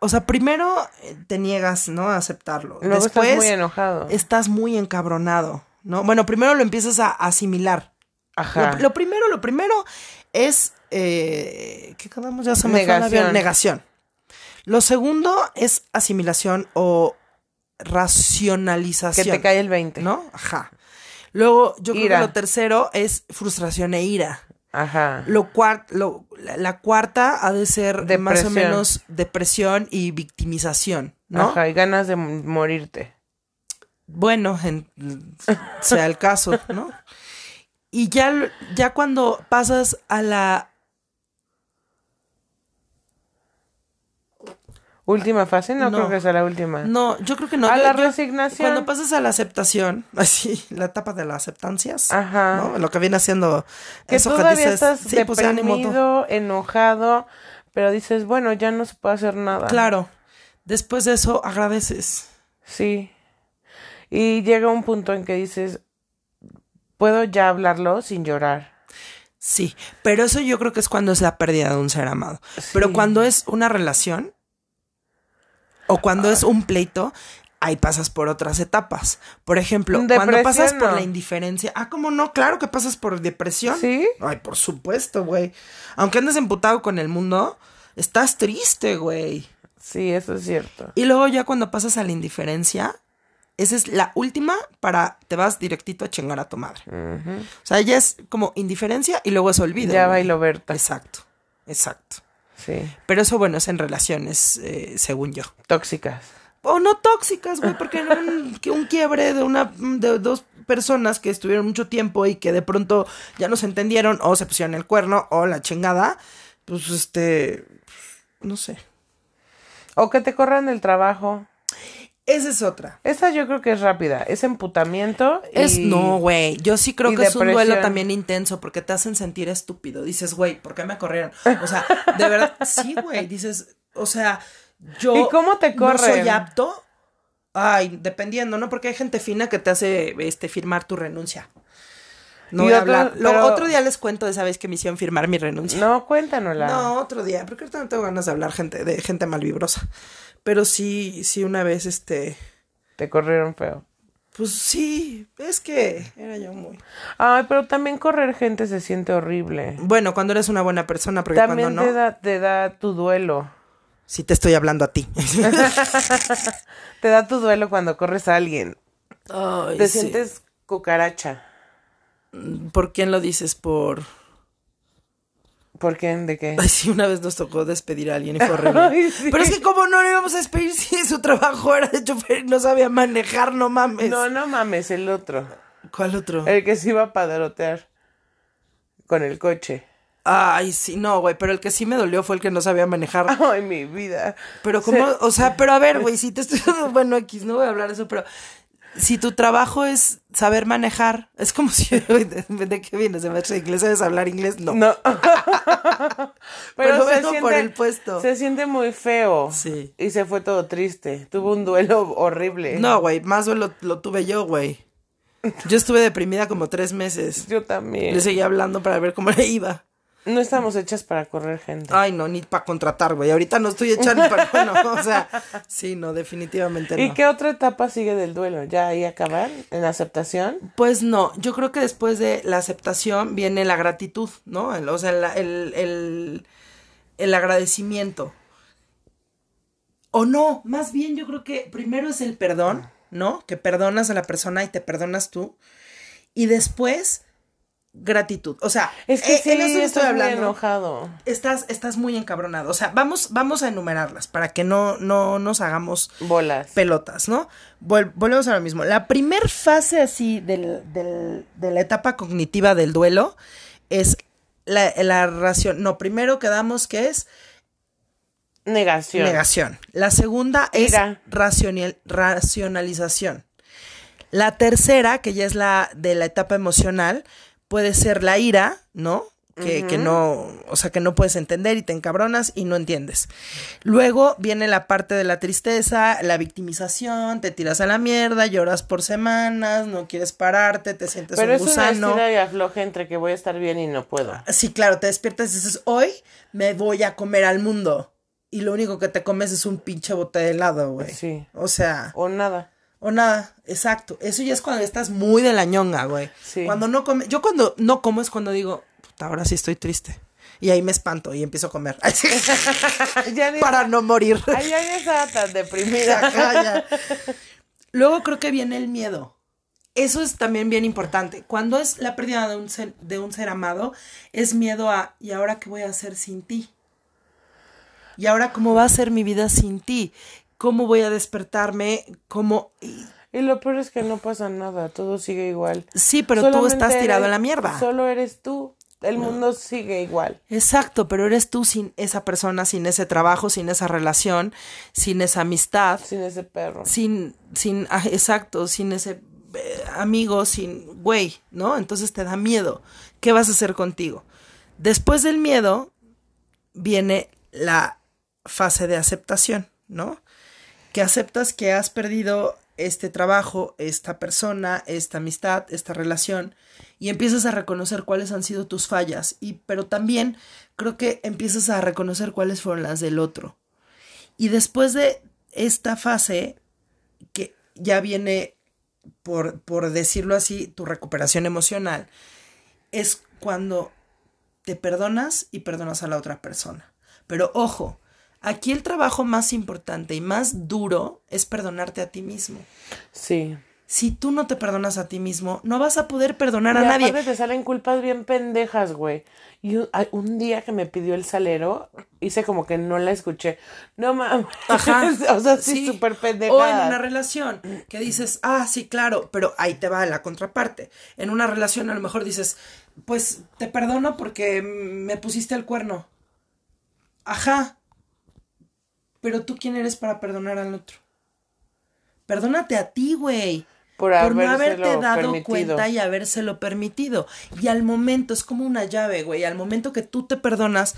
S1: O sea, primero eh, te niegas, ¿no? A aceptarlo.
S2: Luego
S1: Después
S2: estás muy enojado.
S1: estás muy encabronado, ¿no? Bueno, primero lo empiezas a asimilar.
S2: Ajá.
S1: Lo, lo primero, lo primero es eh, ¿qué quedamos? Ya se me
S2: Negación.
S1: Negación. Lo segundo es asimilación o
S2: que
S1: racionalización.
S2: te cae el 20.
S1: ¿No? Ajá. Luego, yo creo que lo tercero es frustración e ira.
S2: Ajá.
S1: Lo cuar- lo- la, la cuarta ha de ser más o menos depresión y victimización, ¿no?
S2: Ajá, y ganas de morirte.
S1: Bueno, en- sea el caso, ¿no? Y ya, ya cuando pasas a la
S2: Última fase, no,
S1: No.
S2: creo que sea la última.
S1: No, yo creo que no.
S2: A
S1: Yo-
S2: la
S1: yo-
S2: resignación.
S1: Cuando pasas a la aceptación, así, la etapa de las aceptancias,
S2: Ajá.
S1: ¿no? Lo que viene haciendo
S2: que
S1: eso
S2: todavía
S1: dices,
S2: estás
S1: sí, pues
S2: deprimido, enojado, pero dices, bueno, ya no se puede hacer nada.
S1: Claro. Después de eso agradeces.
S2: Sí. Y llega un punto en que dices, puedo ya hablarlo sin llorar.
S1: Sí, pero eso yo creo que es cuando es la pérdida de un ser amado. Pero cuando es una relación o cuando es un pleito, ahí pasas por otras etapas. Por ejemplo, cuando
S2: Depresión,
S1: pasas por
S2: no.
S1: la indiferencia, ah, ¿cómo no? Claro que pasas por depresión.
S2: ¿Sí?
S1: Ay, por supuesto, güey. Aunque andes emputado con el mundo, estás triste, güey.
S2: Sí, eso es cierto.
S1: Y luego ya cuando pasas a la indiferencia, esa es la última para te vas directito a chingar a tu madre. O sea, ya es como indiferencia y luego es olvido.
S2: Ya bailo Berta.
S1: Exacto, exacto.
S2: Sí.
S1: Pero eso, bueno, es en relaciones, eh, según yo.
S2: Tóxicas.
S1: O no tóxicas, güey, porque un, que un quiebre de una de dos personas que estuvieron mucho tiempo y que de pronto ya no se entendieron o se pusieron el cuerno o la chingada, pues este, no sé.
S2: O que te corran del trabajo.
S1: Esa es otra.
S2: Esa yo creo que es rápida. Es emputamiento. y-
S1: Es no, güey. Yo sí creo que es un duelo también intenso porque te hacen sentir estúpido. Dices, güey, ¿por qué me corrieron? O sea, de verdad, sí, güey. Dices, o sea, yo.
S2: ¿Y cómo te
S1: No soy
S2: corren?
S1: apto. Ay, dependiendo, ¿no? Porque hay gente fina que te hace este firmar tu renuncia. No
S2: Y
S1: voy a
S2: otro-
S1: hablar. Lo-
S2: pero-
S1: otro día les cuento de esa vez que me hicieron firmar mi renuncia.
S2: No, cuéntanosla.
S1: No, otro día, porque ahorita no tengo ganas de hablar gente, de gente malvibrosa. Pero sí, sí, una vez, este.
S2: Te corrieron feo.
S1: Pues sí, es que era yo muy.
S2: Ay, pero también correr gente se siente horrible.
S1: Bueno, cuando eres una buena persona, porque
S2: También
S1: cuando
S2: te,
S1: no,
S2: da, te da tu duelo.
S1: sí te estoy hablando a ti.
S2: Te da tu duelo cuando corres a alguien.
S1: Ay,
S2: Te
S1: sí.
S2: sientes cucaracha.
S1: ¿Por quién lo dices? Por...
S2: ¿Por qué? ¿De qué?
S1: Ay, sí, una vez nos tocó despedir a alguien y fue horrible.
S2: Ay, sí.
S1: Pero es que como no le íbamos a despedir si su trabajo era de chofer y no sabía manejar, no mames.
S2: No, no mames, el otro.
S1: ¿Cuál otro?
S2: El que se iba a padrotear con el coche.
S1: Ay, sí, no, güey, pero el que sí me dolió fue el que no sabía manejar.
S2: Ay, mi vida.
S1: Pero como, o sea, pero a ver, güey, si te estoy bueno, X, no voy a hablar de eso, pero si tu trabajo es saber manejar, es como si, ¿de, qué vienes? ¿De maestro de inglés? ¿Sabes hablar inglés? No.
S2: No.
S1: Pero vengo por el puesto.
S2: Se siente muy feo.
S1: Sí.
S2: Y se fue todo triste. Tuvo un duelo horrible.
S1: No, güey, más duelo lo tuve yo, güey. Yo estuve deprimida como tres meses.
S2: Yo también.
S1: Le seguía hablando para ver cómo le iba.
S2: No estamos hechas para correr gente.
S1: Ay, no, ni para contratar, güey. Ahorita no estoy hecha ni para... Bueno, o sea, sí, no, definitivamente no.
S2: ¿Y qué otra etapa sigue del duelo? ¿Ya ahí acabar? ¿En aceptación?
S1: Pues no, yo creo que después de la aceptación viene la gratitud, ¿no? El- o sea, el, el, el agradecimiento. O no, más bien yo creo que primero es el perdón, ¿no? Que perdonas a la persona y te perdonas tú. Y después, gratitud. O sea,
S2: Es que
S1: eh,
S2: sí,
S1: en eso
S2: estás muy enojado.
S1: Estás, estás muy encabronado. O sea, vamos, vamos a enumerarlas para que no, no nos hagamos
S2: Bolas.
S1: pelotas, ¿no? Vol- volvemos a lo mismo. La primer fase así del, del- de la etapa cognitiva del duelo es la, la ración. No, primero quedamos que es
S2: Negación.
S1: negación. La segunda es racional- racionalización. La tercera, que ya es la de la etapa emocional, puede ser la ira, ¿no? Que, que no, o sea, que no puedes entender y te encabronas y no entiendes. Luego viene la parte de la tristeza, la victimización, te tiras a la mierda, lloras por semanas, no quieres pararte, te sientes
S2: Pero
S1: un
S2: es una
S1: gusano.
S2: estira y afloje entre que voy a estar bien y no puedo.
S1: Sí, claro, te despiertas y dices, hoy me voy a comer al mundo. Y lo único que te comes es un pinche bote de helado, güey.
S2: Sí.
S1: O sea,
S2: O nada.
S1: O nada, exacto. Eso ya es cuando estás muy de la ñonga, güey.
S2: Sí.
S1: Cuando no come, yo cuando no como es cuando digo, puta, ahora sí estoy triste. Y ahí me espanto y empiezo a comer.
S2: ya ni...
S1: Para no morir.
S2: Ay, ya estaba tan deprimida.
S1: Luego creo que viene el miedo. Eso es también bien importante. Cuando es la pérdida de un ser, de un ser amado, es miedo a, ¿y ahora qué voy a hacer sin ti? ¿Y ahora cómo va a ser mi vida sin ti? ¿Cómo voy a despertarme? ¿Cómo? y-
S2: lo peor es que no pasa nada, todo sigue igual.
S1: Sí, pero tú
S2: Solamente
S1: estás tirado
S2: eres-
S1: en la mierda.
S2: Solo eres tú. El mundo sigue igual.
S1: Exacto, pero eres tú sin esa persona, sin ese trabajo, sin esa relación, sin esa amistad,
S2: Sin ese perro.
S1: sin, sin, ah, exacto, sin ese eh, amigo, sin, güey, ¿no? Entonces te da miedo. ¿Qué vas a hacer contigo? Después del miedo viene la fase de aceptación, ¿no? Que aceptas que has perdido este trabajo, esta persona, esta amistad, esta relación, y empiezas a reconocer cuáles han sido tus fallas, y pero también creo que empiezas a reconocer cuáles fueron las del otro. Y después de esta fase, que ya viene, por, por decirlo así, tu recuperación emocional, es cuando te perdonas y perdonas a la otra persona. Pero ojo, aquí el trabajo más importante y más duro es perdonarte a ti mismo.
S2: Sí.
S1: si tú no te perdonas a ti mismo, no vas a poder perdonar
S2: Y
S1: a nadie.
S2: te salen culpas bien pendejas, güey. Y un día que me pidió el salero, hice como que no la escuché. No mames.
S1: Ajá.
S2: o sea, sí, súper pendeja.
S1: O en una relación que dices, ah, sí, claro, pero ahí te va la contraparte. En una relación a lo mejor dices, pues te perdono porque me pusiste el cuerno. Ajá. Pero tú quién eres para perdonar al otro. Perdónate a ti, güey.
S2: Por,
S1: Por no haberte dado
S2: permitido.
S1: cuenta y habérselo permitido. Y al momento, es como una llave, güey. Al momento que tú te perdonas,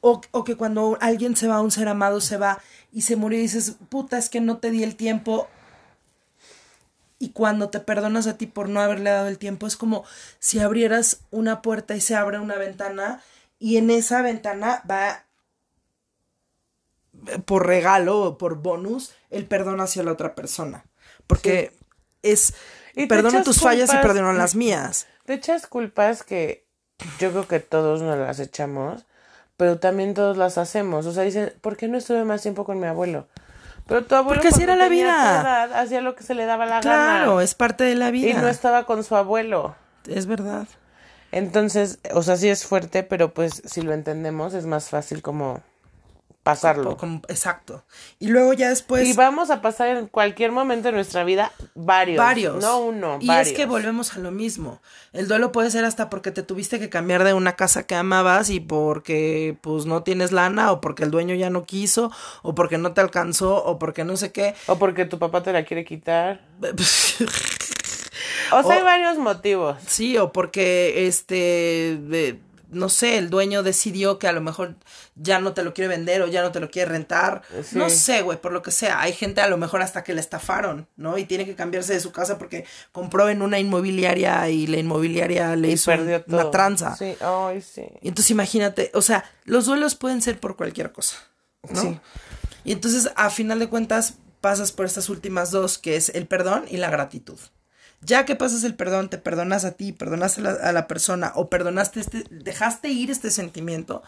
S1: o, o que cuando alguien se va, un ser amado se va y se murió y dices, puta, es que no te di el tiempo. Y cuando te perdonas a ti por no haberle dado el tiempo, es como si abrieras una puerta y se abre una ventana y en esa ventana va por regalo o por bonus el perdón hacia la otra persona. Porque es
S2: Y echas
S1: tus fallas y perdono las mías.
S2: Te echas culpas que yo creo que todos nos las echamos, pero también todos las hacemos. O sea, dicen, ¿por qué no estuve más tiempo con mi abuelo? Pero tu abuelo
S1: Porque así era la vida.
S2: hacía lo que se le daba la
S1: Claro,
S2: gana.
S1: es parte de la vida.
S2: Y no estaba con su abuelo.
S1: Es verdad.
S2: Entonces, o sea, sí es fuerte, pero pues si lo entendemos es más fácil como pasarlo.
S1: Como- exacto. Y luego ya después
S2: y vamos a pasar en cualquier momento de nuestra vida varios.
S1: varios.
S2: No uno,
S1: y
S2: varios.
S1: es que volvemos a lo mismo. El duelo puede ser hasta porque te tuviste que cambiar de una casa que amabas y porque pues no tienes lana o porque el dueño ya no quiso o porque no te alcanzó o porque no sé qué.
S2: O porque tu papá te la quiere quitar. O sea,
S1: O-
S2: hay varios motivos.
S1: Sí, o porque este, de- no sé, el dueño decidió que a lo mejor ya no te lo quiere vender o ya no te lo quiere rentar.
S2: Sí.
S1: No sé, güey, por lo que sea. Hay gente a lo mejor hasta que le estafaron, ¿no? Y tiene que cambiarse de su casa porque compró en una inmobiliaria y la inmobiliaria le
S2: Y
S1: hizo
S2: todo.
S1: una tranza.
S2: Sí, ay, sí.
S1: Y entonces imagínate, o sea, los duelos pueden ser por cualquier cosa, ¿no?
S2: Sí.
S1: Y entonces, a final de cuentas, pasas por estas últimas dos, que es el perdón y la gratitud. Ya que pasas el perdón, te perdonas a ti, perdonaste a la, a la persona o perdonaste este, dejaste ir este sentimiento,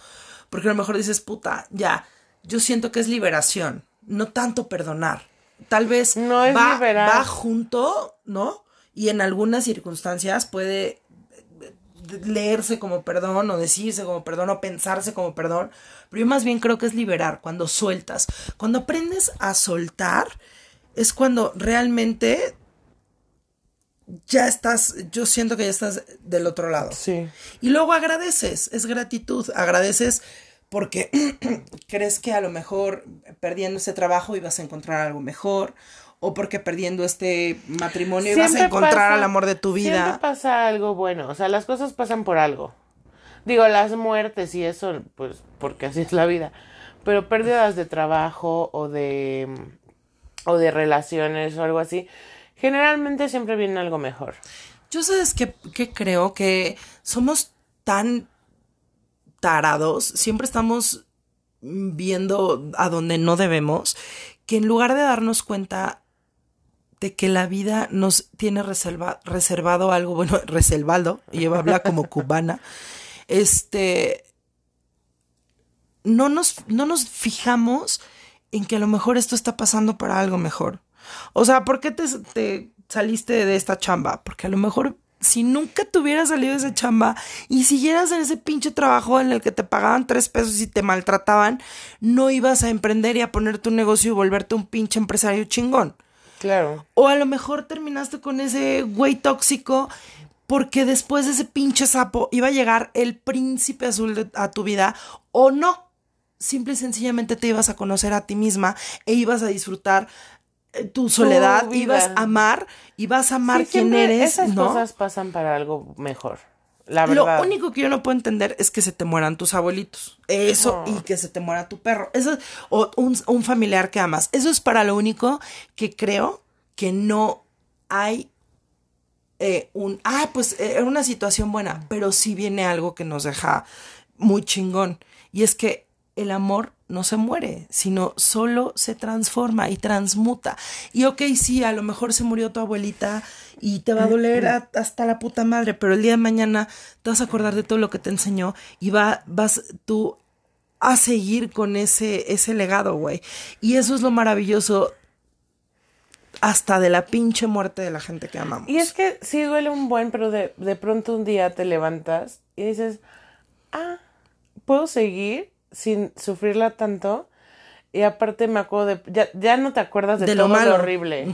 S1: porque a lo mejor dices, puta, ya, yo siento que es liberación, no tanto perdonar. Tal vez
S2: No es
S1: va,
S2: liberar.
S1: va junto, ¿no? Y en algunas circunstancias puede leerse como perdón o decirse como perdón o pensarse como perdón, pero yo más bien creo que es liberar cuando sueltas. Cuando aprendes a soltar es cuando realmente ya estás, yo siento que ya estás del otro lado.
S2: Sí.
S1: Y luego agradeces, es gratitud, agradeces porque crees que a lo mejor perdiendo ese trabajo ibas a encontrar algo mejor o porque perdiendo este matrimonio ibas a encontrar al amor de tu vida.
S2: Siempre pasa algo bueno. O sea, las cosas pasan por algo. Digo, las muertes y eso, pues, porque así es la vida. Pero pérdidas de trabajo o de. o de relaciones o algo así. Generalmente siempre viene algo mejor.
S1: Yo sabes que, que creo que somos tan tarados, siempre estamos viendo a donde no debemos, que en lugar de darnos cuenta de que la vida nos tiene reserva, reservado algo, bueno, reservado, ella habla como cubana, este, no nos, no nos fijamos en que a lo mejor esto está pasando para algo mejor. O sea, ¿por qué te, te saliste de esta chamba? Porque a lo mejor si nunca te hubieras salido de esa chamba y siguieras en ese pinche trabajo en el que te pagaban tres pesos y te maltrataban, no ibas a emprender y a poner tu negocio y volverte un pinche empresario chingón.
S2: Claro.
S1: O a lo mejor terminaste con ese güey tóxico porque después de ese pinche sapo iba a llegar el príncipe azul de- a tu vida o no. Simple y sencillamente te ibas a conocer a ti misma e ibas a disfrutar tu soledad,
S2: vida.
S1: ibas a amar, ibas a amar
S2: Sí,
S1: quién eres,
S2: Esas
S1: ¿no?
S2: cosas pasan para algo mejor. La
S1: Lo
S2: verdad.
S1: único que yo no puedo entender es que se te mueran tus abuelitos. Eso, y que se te muera tu perro. Eso, o un, un familiar que amas. Eso es para lo único que creo que no hay eh, un. Ah, pues era una situación buena. Pero sí viene algo que nos deja muy chingón. Y es que el amor no se muere, sino solo se transforma y transmuta. Y ok, sí, a lo mejor se murió tu abuelita y te va a doler a- hasta la puta madre, pero el día de mañana te vas a acordar de todo lo que te enseñó y va, vas tú a seguir con ese, ese legado, güey. Y eso es lo maravilloso. hasta de la pinche muerte de la gente que amamos.
S2: Y es que sí duele un buen, pero de, de pronto un día te levantas y dices, ah, ¿puedo seguir sin sufrirla tanto? Y aparte me acuerdo de, ya, ya no te acuerdas de,
S1: De
S2: todo
S1: lo
S2: lo,
S1: malo.
S2: horrible.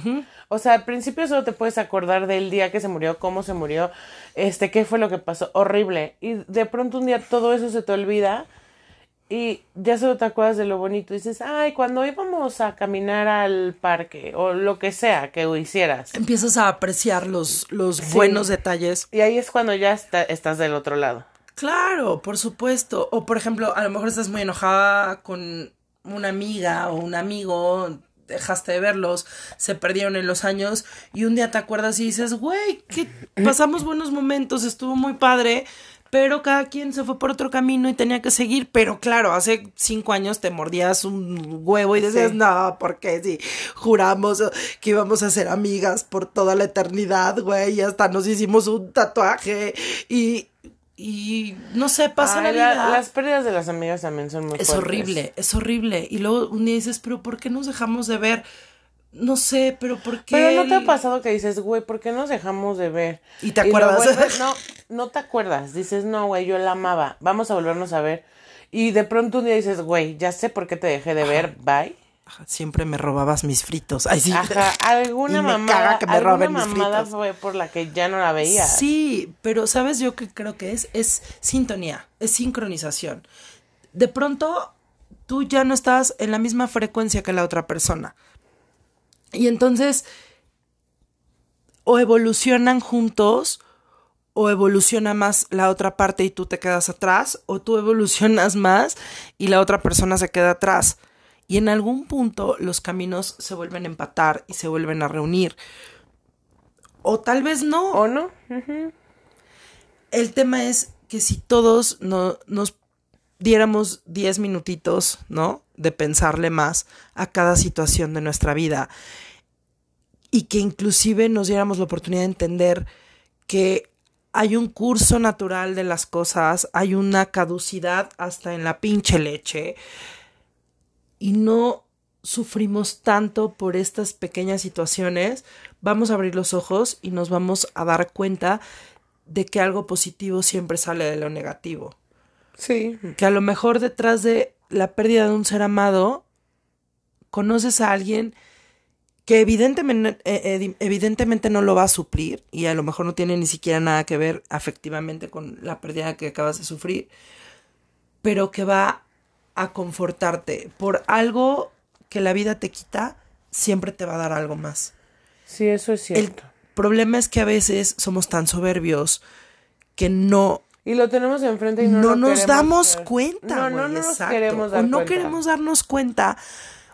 S2: O sea, al principio solo te puedes acordar del día que se murió, cómo se murió, este, qué fue lo que pasó, horrible. Y de pronto un día todo eso se te olvida y ya solo te acuerdas de lo bonito. Y dices, ay, cuando íbamos a caminar al parque o lo que sea que hicieras.
S1: Empiezas a apreciar los, los buenos detalles.
S2: Y ahí es cuando ya está- estás del otro lado.
S1: Claro, por supuesto. O por ejemplo, a lo mejor estás muy enojada con una amiga o un amigo, dejaste de verlos, se perdieron en los años y un día te acuerdas y dices, güey, que pasamos buenos momentos, estuvo muy padre, pero cada quien se fue por otro camino y tenía que seguir. Pero claro, hace cinco años te mordías un huevo y decías,
S2: Sí.
S1: no, porque si juramos que íbamos a ser amigas por toda la eternidad, güey, y hasta nos hicimos un tatuaje y, y no sé, pasa
S2: Ay,
S1: la
S2: la-
S1: vida.
S2: las pérdidas de las amigas también son muy
S1: Es
S2: fuertes.
S1: horrible, es horrible. Y luego un día dices, pero ¿por qué nos dejamos de ver? No sé, pero ¿por qué?
S2: Pero no te ha pasado que dices, güey, ¿por qué nos dejamos de ver?
S1: Y te acuerdas.
S2: vuelves- no, no te acuerdas. Dices, no, güey, yo la amaba. Vamos a volvernos a ver. Y de pronto un día dices, güey, ya sé por qué te dejé de ver. Bye.
S1: Ajá, Siempre me robabas mis fritos. Ay, sí.
S2: Ajá, alguna
S1: Y me
S2: mamada,
S1: caga que me
S2: alguna
S1: roben mis fritos.
S2: fue por la que ya no la veías.
S1: Sí, pero ¿sabes yo qué creo que es? Es sintonía, es sincronización. De pronto, tú ya no estás en la misma frecuencia que la otra persona. Y entonces, o evolucionan juntos, o evoluciona más la otra parte y tú te quedas atrás, o tú evolucionas más y la otra persona se queda atrás. Y en algún punto los caminos se vuelven a empatar y se vuelven a reunir. O tal vez no.
S2: ¿O no?
S1: El tema es que si todos no, nos diéramos 10 minutitos, ¿no? De pensarle más a cada situación de nuestra vida y que inclusive nos diéramos la oportunidad de entender que hay un curso natural de las cosas, hay una caducidad hasta en la pinche leche y no sufrimos tanto por estas pequeñas situaciones, vamos a abrir los ojos y nos vamos a dar cuenta de que algo positivo siempre sale de lo negativo.
S2: Sí.
S1: Que a lo mejor detrás de la pérdida de un ser amado, conoces a alguien que evidentemente, eh, evidentemente no lo va a suplir y a lo mejor no tiene ni siquiera nada que ver afectivamente con la pérdida que acabas de sufrir, pero que va a confortarte por algo que la vida te quita, siempre te va a dar algo más.
S2: Sí, eso es
S1: El
S2: cierto.
S1: problema es que a veces somos tan soberbios que no
S2: Y lo tenemos enfrente y no,
S1: no, nos damos
S2: ver.
S1: cuenta.
S2: No, no, no nos queremos
S1: o
S2: dar
S1: no
S2: cuenta.
S1: queremos darnos cuenta.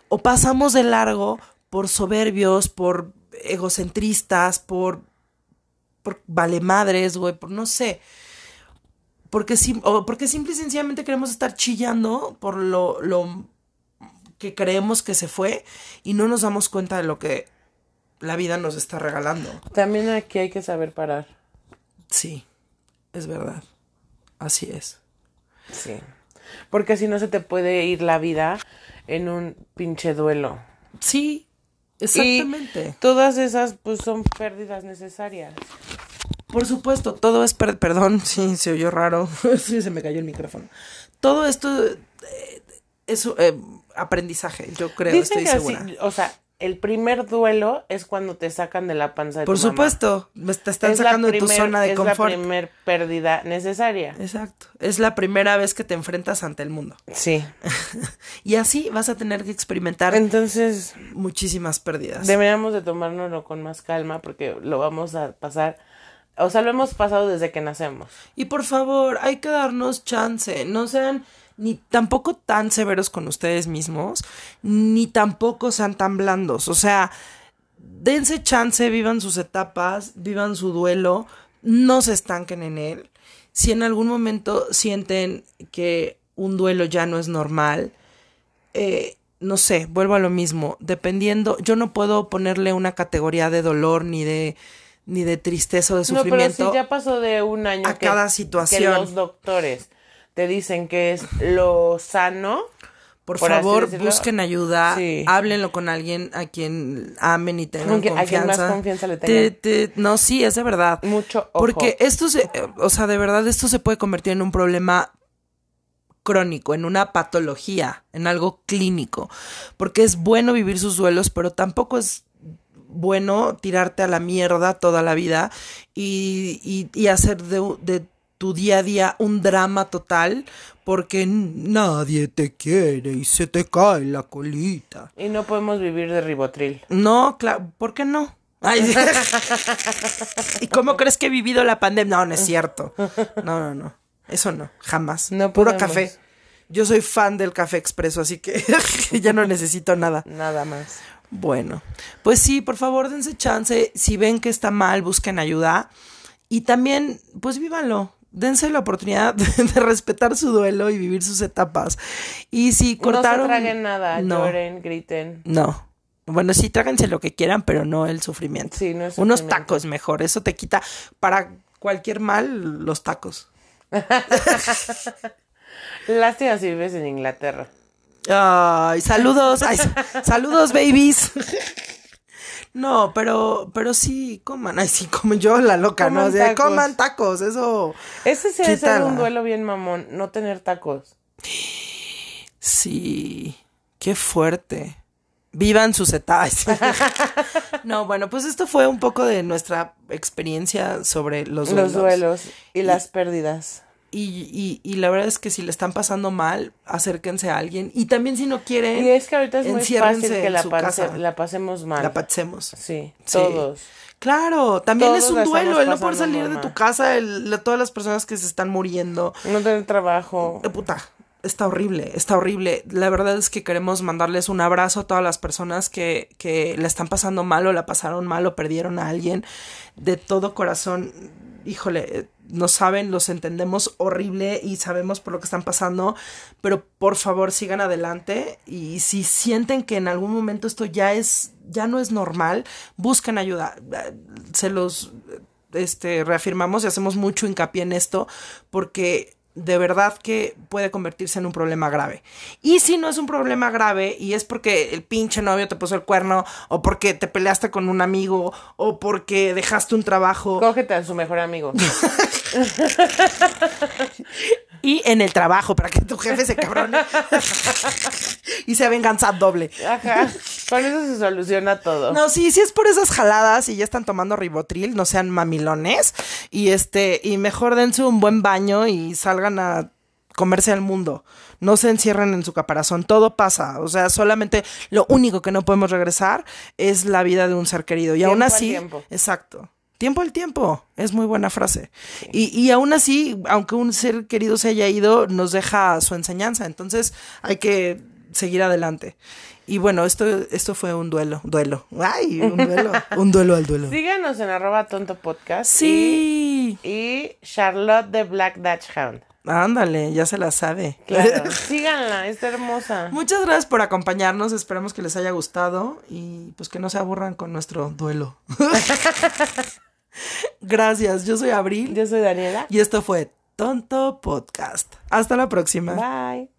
S1: O pasamos de largo por soberbios, por egocentristas, por, por valemadres, güey, por no sé. Porque, sim- o porque simple y sencillamente queremos estar chillando por lo, lo que creemos que se fue y no nos damos cuenta de lo que la vida nos está regalando.
S2: También aquí hay que saber parar.
S1: Sí, es verdad. Así es.
S2: Sí. Porque si no se te puede ir la vida en un pinche duelo.
S1: Sí,
S2: Y
S1: exactamente.
S2: todas esas pues son pérdidas necesarias.
S1: Por supuesto, todo es, per- perdón, sí, se oyó raro, sí, se me cayó el micrófono. Todo esto eh, es eh, aprendizaje, yo creo,
S2: Dicen
S1: estoy
S2: que
S1: segura.
S2: así, o sea, el primer duelo es cuando te sacan de la panza de
S1: Por
S2: tu
S1: supuesto, me te están
S2: Es
S1: sacando de tu zona de
S2: es
S1: confort.
S2: la primer pérdida necesaria.
S1: Exacto, es la primera vez que te enfrentas ante el mundo.
S2: Sí.
S1: Y así vas a tener que experimentar
S2: Entonces,
S1: muchísimas pérdidas.
S2: deberíamos de tomárnoslo con más calma porque lo vamos a pasar, o sea, lo hemos pasado desde que nacemos.
S1: Y por favor, hay que darnos chance. No sean ni tampoco tan severos con ustedes mismos, ni tampoco sean tan blandos. O sea, dense chance, vivan sus etapas, vivan su duelo, no se estanquen en él. Si en algún momento sienten que un duelo ya no es normal, eh, no sé, vuelvo a lo mismo, dependiendo, yo no puedo ponerle una categoría de dolor ni de ni de tristeza o de
S2: No, pero
S1: sufrimiento
S2: si ya pasó de un año
S1: a
S2: que,
S1: cada
S2: que
S1: situación.
S2: los doctores te dicen que es lo sano,
S1: Por, favor, busquen ayuda,
S2: Sí.
S1: háblenlo con alguien a quien amen y tengan
S2: Con quien- a quien
S1: confianza.
S2: más confianza le
S1: Te-
S2: tengan.
S1: te- no, sí, es de verdad.
S2: Mucho ojo.
S1: Porque esto se, eh, o sea, de verdad esto se puede convertir en un problema crónico, en una patología, en algo clínico. Porque es bueno vivir sus duelos, pero tampoco es bueno tirarte a la mierda toda la vida y, y- y hacer de, de tu día a día un drama total porque nadie te quiere y se te cae la colita.
S2: Y no podemos vivir de ribotril.
S1: No, claro, ¿por qué no? Ay, ¿Y cómo crees que he vivido la pandemia? No, no es cierto. No, no, no. Eso no, jamás.
S2: No
S1: Puro
S2: podemos.
S1: café. Yo soy fan del café expreso, así que ya no necesito nada.
S2: Nada más.
S1: Bueno, pues sí, por favor, dense chance. Si ven que está mal, busquen ayuda. Y también, pues vívanlo. Dense la oportunidad de, de respetar su duelo y vivir sus etapas. Y si cortaron.
S2: No se traguen nada,
S1: No.
S2: lloren, griten.
S1: No. Bueno, sí, tráganse lo que quieran, pero no el sufrimiento.
S2: Sí, no es
S1: Unos
S2: sufrimiento.
S1: tacos mejor. Eso te quita para cualquier mal los tacos.
S2: Lástima si vives en Inglaterra.
S1: Ay, saludos. Ay, saludos, babies. No, pero, pero sí, coman. Ay, sí, comen yo la loca, ¿no?
S2: Coman
S1: O sea,
S2: tacos.
S1: coman tacos, eso.
S2: Ese sí
S1: Quítala.
S2: un duelo bien mamón, no tener tacos.
S1: Sí, qué fuerte. Vivan sus etapas. No, bueno, pues esto fue un poco de nuestra experiencia sobre los duelos.
S2: Los duelos y las pérdidas.
S1: Y, y, y la verdad es que si le están pasando mal, acérquense a alguien. Y también si no quieren,
S2: Y es que ahorita es muy fácil que la, pase- la pasemos mal.
S1: la pasemos.
S2: Sí,
S1: Sí.
S2: todos.
S1: Claro, también
S2: Todos
S1: es un duelo el no poder salir de tu casa, el, la- todas las personas que se están muriendo.
S2: No tener trabajo.
S1: Eh, puta, está horrible, está horrible. La verdad es que queremos mandarles un abrazo a todas las personas que, que la están pasando mal o la pasaron mal o perdieron a alguien. De todo corazón, híjole, eh, no saben, los entendemos horrible y sabemos por lo que están pasando, pero por favor sigan adelante y si sienten que en algún momento esto ya es, ya no es normal, busquen ayuda. Eh, Se los este, reafirmamos y hacemos mucho hincapié en esto porque de verdad que puede convertirse en un problema grave. Y si no es un problema grave y es porque el pinche novio te puso el cuerno o porque te peleaste con un amigo o porque dejaste un trabajo
S2: Cógete a su mejor amigo.
S1: y en el trabajo para que tu jefe se cabrone y se venganza doble.
S2: Ajá. Con eso se soluciona todo.
S1: No, sí, sí es por esas jaladas y ya están tomando ribotril, no sean mamilones y este y mejor dense un buen baño y salgan a comerse al mundo. No se encierren en su caparazón, todo pasa, o sea, solamente lo único que no podemos regresar es la vida de un ser querido y aún así,
S2: tiempo.
S1: exacto. Tiempo al tiempo, es muy buena frase. Y, y aún así, aunque un ser querido se haya ido, nos deja su enseñanza. Entonces hay que seguir adelante. Y bueno, esto, esto fue un duelo. Duelo. Ay, un duelo. un duelo al duelo.
S2: Síganos en arroba tonto podcast.
S1: Sí.
S2: Y, y Charlotte de Black Dutch Hound.
S1: Ándale, ya se la sabe.
S2: Claro. Síganla, está hermosa.
S1: Muchas gracias por acompañarnos. Esperamos que les haya gustado y pues que no se aburran con nuestro duelo. gracias. Yo soy Abril
S2: Yo soy Daniela.
S1: y esto fue Tonto Podcast. Hasta la próxima.
S2: Bye.